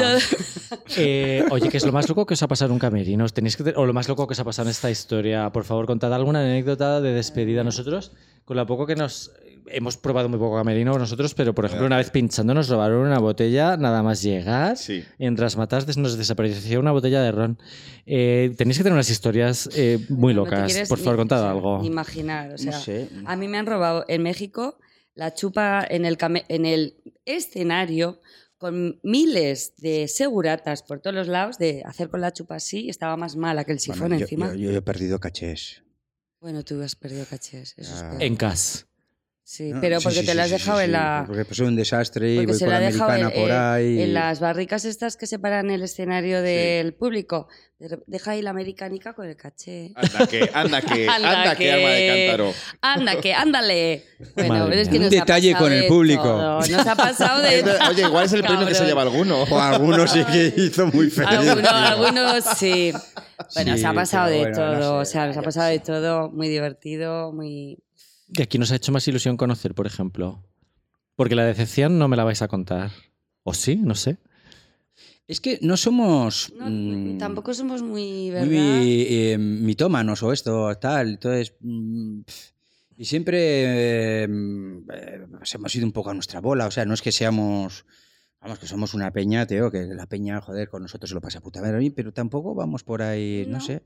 S1: Eh, oye, ¿qué es lo más loco que os ha pasado en un camerino? ¿Os Tenéis que o lo más loco que os ha pasado en esta historia. Por favor, contad alguna anécdota de despedida. Nosotros, con lo poco que nos hemos probado muy poco camerino nosotros, pero por ejemplo, una vez pinchando nos robaron una botella nada más llegar.
S2: Sí.
S1: Y en Rasmatas nos desapareció una botella de ron. Eh, tenéis que tener unas historias eh, muy
S3: No
S1: locas. por favor, contad
S3: o sea,
S1: algo.
S3: Imaginar, o sea,
S4: No sé.
S3: a mí me han robado en México la chupa en el, came- en el escenario con miles de seguratas por todos los lados de hacer con la chupa así, estaba más mala que el sifón
S4: Bueno, yo,
S3: encima.
S4: yo- yo he perdido cachés.
S3: Bueno, tú has perdido cachés, eso
S4: Ah.
S1: En CAS.
S3: Sí,
S4: No,
S3: pero porque
S4: sí,
S3: te
S4: sí,
S3: lo has
S4: sí,
S3: dejado
S4: sí,
S3: en la...
S4: Porque pues, soy un desastre y
S3: Porque
S4: voy
S3: se
S4: con la
S3: ha dejado
S4: americana
S3: en,
S4: por ahí.
S3: en las barricas estas que separan el escenario del público. De- Deja ahí la americanica con el caché.
S2: Anda que, anda que, [laughs]
S3: Anda
S2: anda que,
S3: que-
S2: alma de cántaro.
S3: Anda, que ándale. Bueno,
S1: Madre
S3: pero es que
S1: mía.
S4: Un
S3: ha
S4: detalle con el público.
S3: todo. Nos ha pasado de [laughs]
S2: Oye, igual es el premio que se lleva alguno.
S4: O algunos sí que hizo muy feliz.
S3: Algunos, algunos sí. Bueno,
S4: Sí,
S3: se ha pasado de
S4: bueno,
S3: todo.
S4: no sé,
S3: o sea, nos ha pasado de todo. Muy divertido, muy.
S1: Y aquí nos ha hecho más ilusión conocer, por ejemplo. Porque la decepción no me la vais a contar. ¿O sí? No sé.
S4: Es que no somos.
S3: No,
S4: mm,
S3: tampoco somos muy, ¿verdad?
S4: muy eh, mitómanos o esto, tal. Entonces. mm, y siempre eh, mm, hemos ido un poco a nuestra bola. O sea, no es que seamos. Vamos, que somos una peña, Teo, que la peña, joder, con nosotros se lo pasa puta madre, pero tampoco vamos por ahí, no,
S3: No.
S4: sé,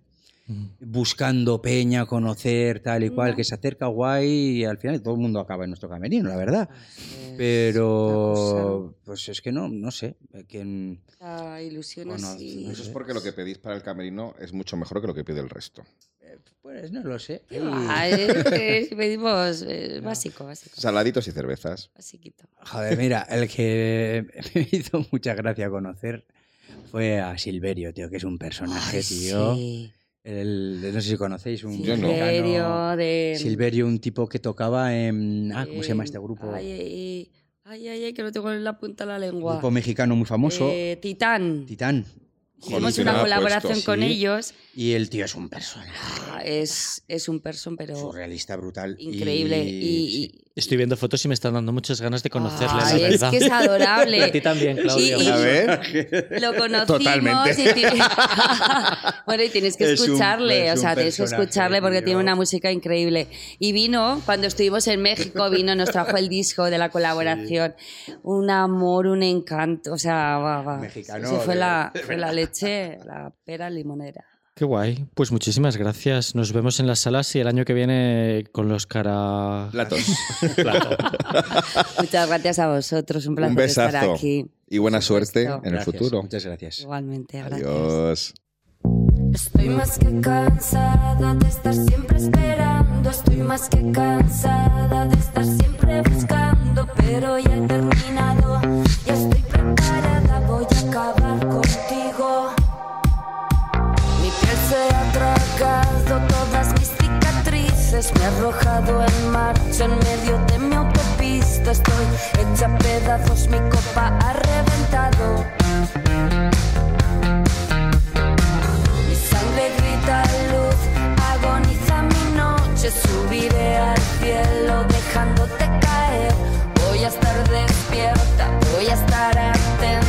S4: buscando peña, conocer, tal y cual,
S3: No.
S4: que se acerca guay y al final todo el mundo acaba en nuestro camerino, la verdad. Pero, pues es que no, no sé. eh, quién-
S3: La ilusión
S4: Bueno,
S3: así.
S2: Eso es porque lo que pedís para el camerino es mucho mejor que lo que pide el resto.
S4: Pues no lo sé.
S3: Que [laughs] pedimos eh, básico, básico.
S2: Saladitos y cervezas.
S3: Basiquito.
S4: Joder, mira, el que [laughs] me hizo mucha gracia conocer fue a Silverio, tío, que es un personaje,
S3: Ay,
S4: tío.
S3: sí.
S4: El- no sé si conocéis un
S3: Silverio, de.
S4: Silverio, un tipo que tocaba en. Ah, ¿cómo se llama este grupo?
S3: Ay, ay, ay, ay, ay, que lo tengo en la punta de la lengua.
S4: grupo mexicano muy famoso,
S3: Eh, Titán.
S4: Titán.
S3: Hicimos
S2: sí,
S3: una colaboración
S2: puesto.
S3: con
S4: Sí.
S3: ellos.
S4: Y el tío es un personaje
S3: Es, es un person, pero
S4: surrealista brutal.
S3: increíble. Y, y-
S1: Estoy viendo fotos y me están dando muchas ganas de conocerle,
S3: Ay,
S1: la
S3: es
S1: verdad.
S3: que es adorable. [laughs]
S1: A ti también, Claudio.
S3: Y- y-
S2: A ver.
S3: Lo conocimos
S2: Totalmente. [laughs]
S3: bueno, y tienes que
S4: Es un-
S3: escucharle,
S4: es
S3: o sea, tienes que escucharle porque tiene una música increíble. Y vino, cuando estuvimos en México, vino, nos trajo el disco de la colaboración. Un amor, un encanto, o sea, va, va.
S4: Mexicano,
S3: Eso fue
S4: de-
S3: la, fue la leche, la pera limonera.
S1: Qué guay. Pues muchísimas gracias. Nos vemos en las salas y el año que viene con los cara...
S2: Latos. [laughs] [laughs]
S3: Muchas gracias a vosotros, un placer
S2: Un
S3: estar
S2: besazo.
S3: aquí.
S2: Y buena suerte en el
S4: Gracias,
S2: futuro.
S4: Muchas gracias.
S3: Igualmente, gracias.
S2: Adiós.
S5: Estoy más que cansada de estar siempre esperando. Estoy más que cansada de estar siempre buscando. Pero ya he terminado, me ha arrojado en marcha en medio de mi autopista. Estoy hecha pedazos, mi copa ha reventado. Mi sangre grita luz, agoniza mi noche. Subiré
S3: al cielo dejándote caer. Voy a estar despierta, voy a estar atenta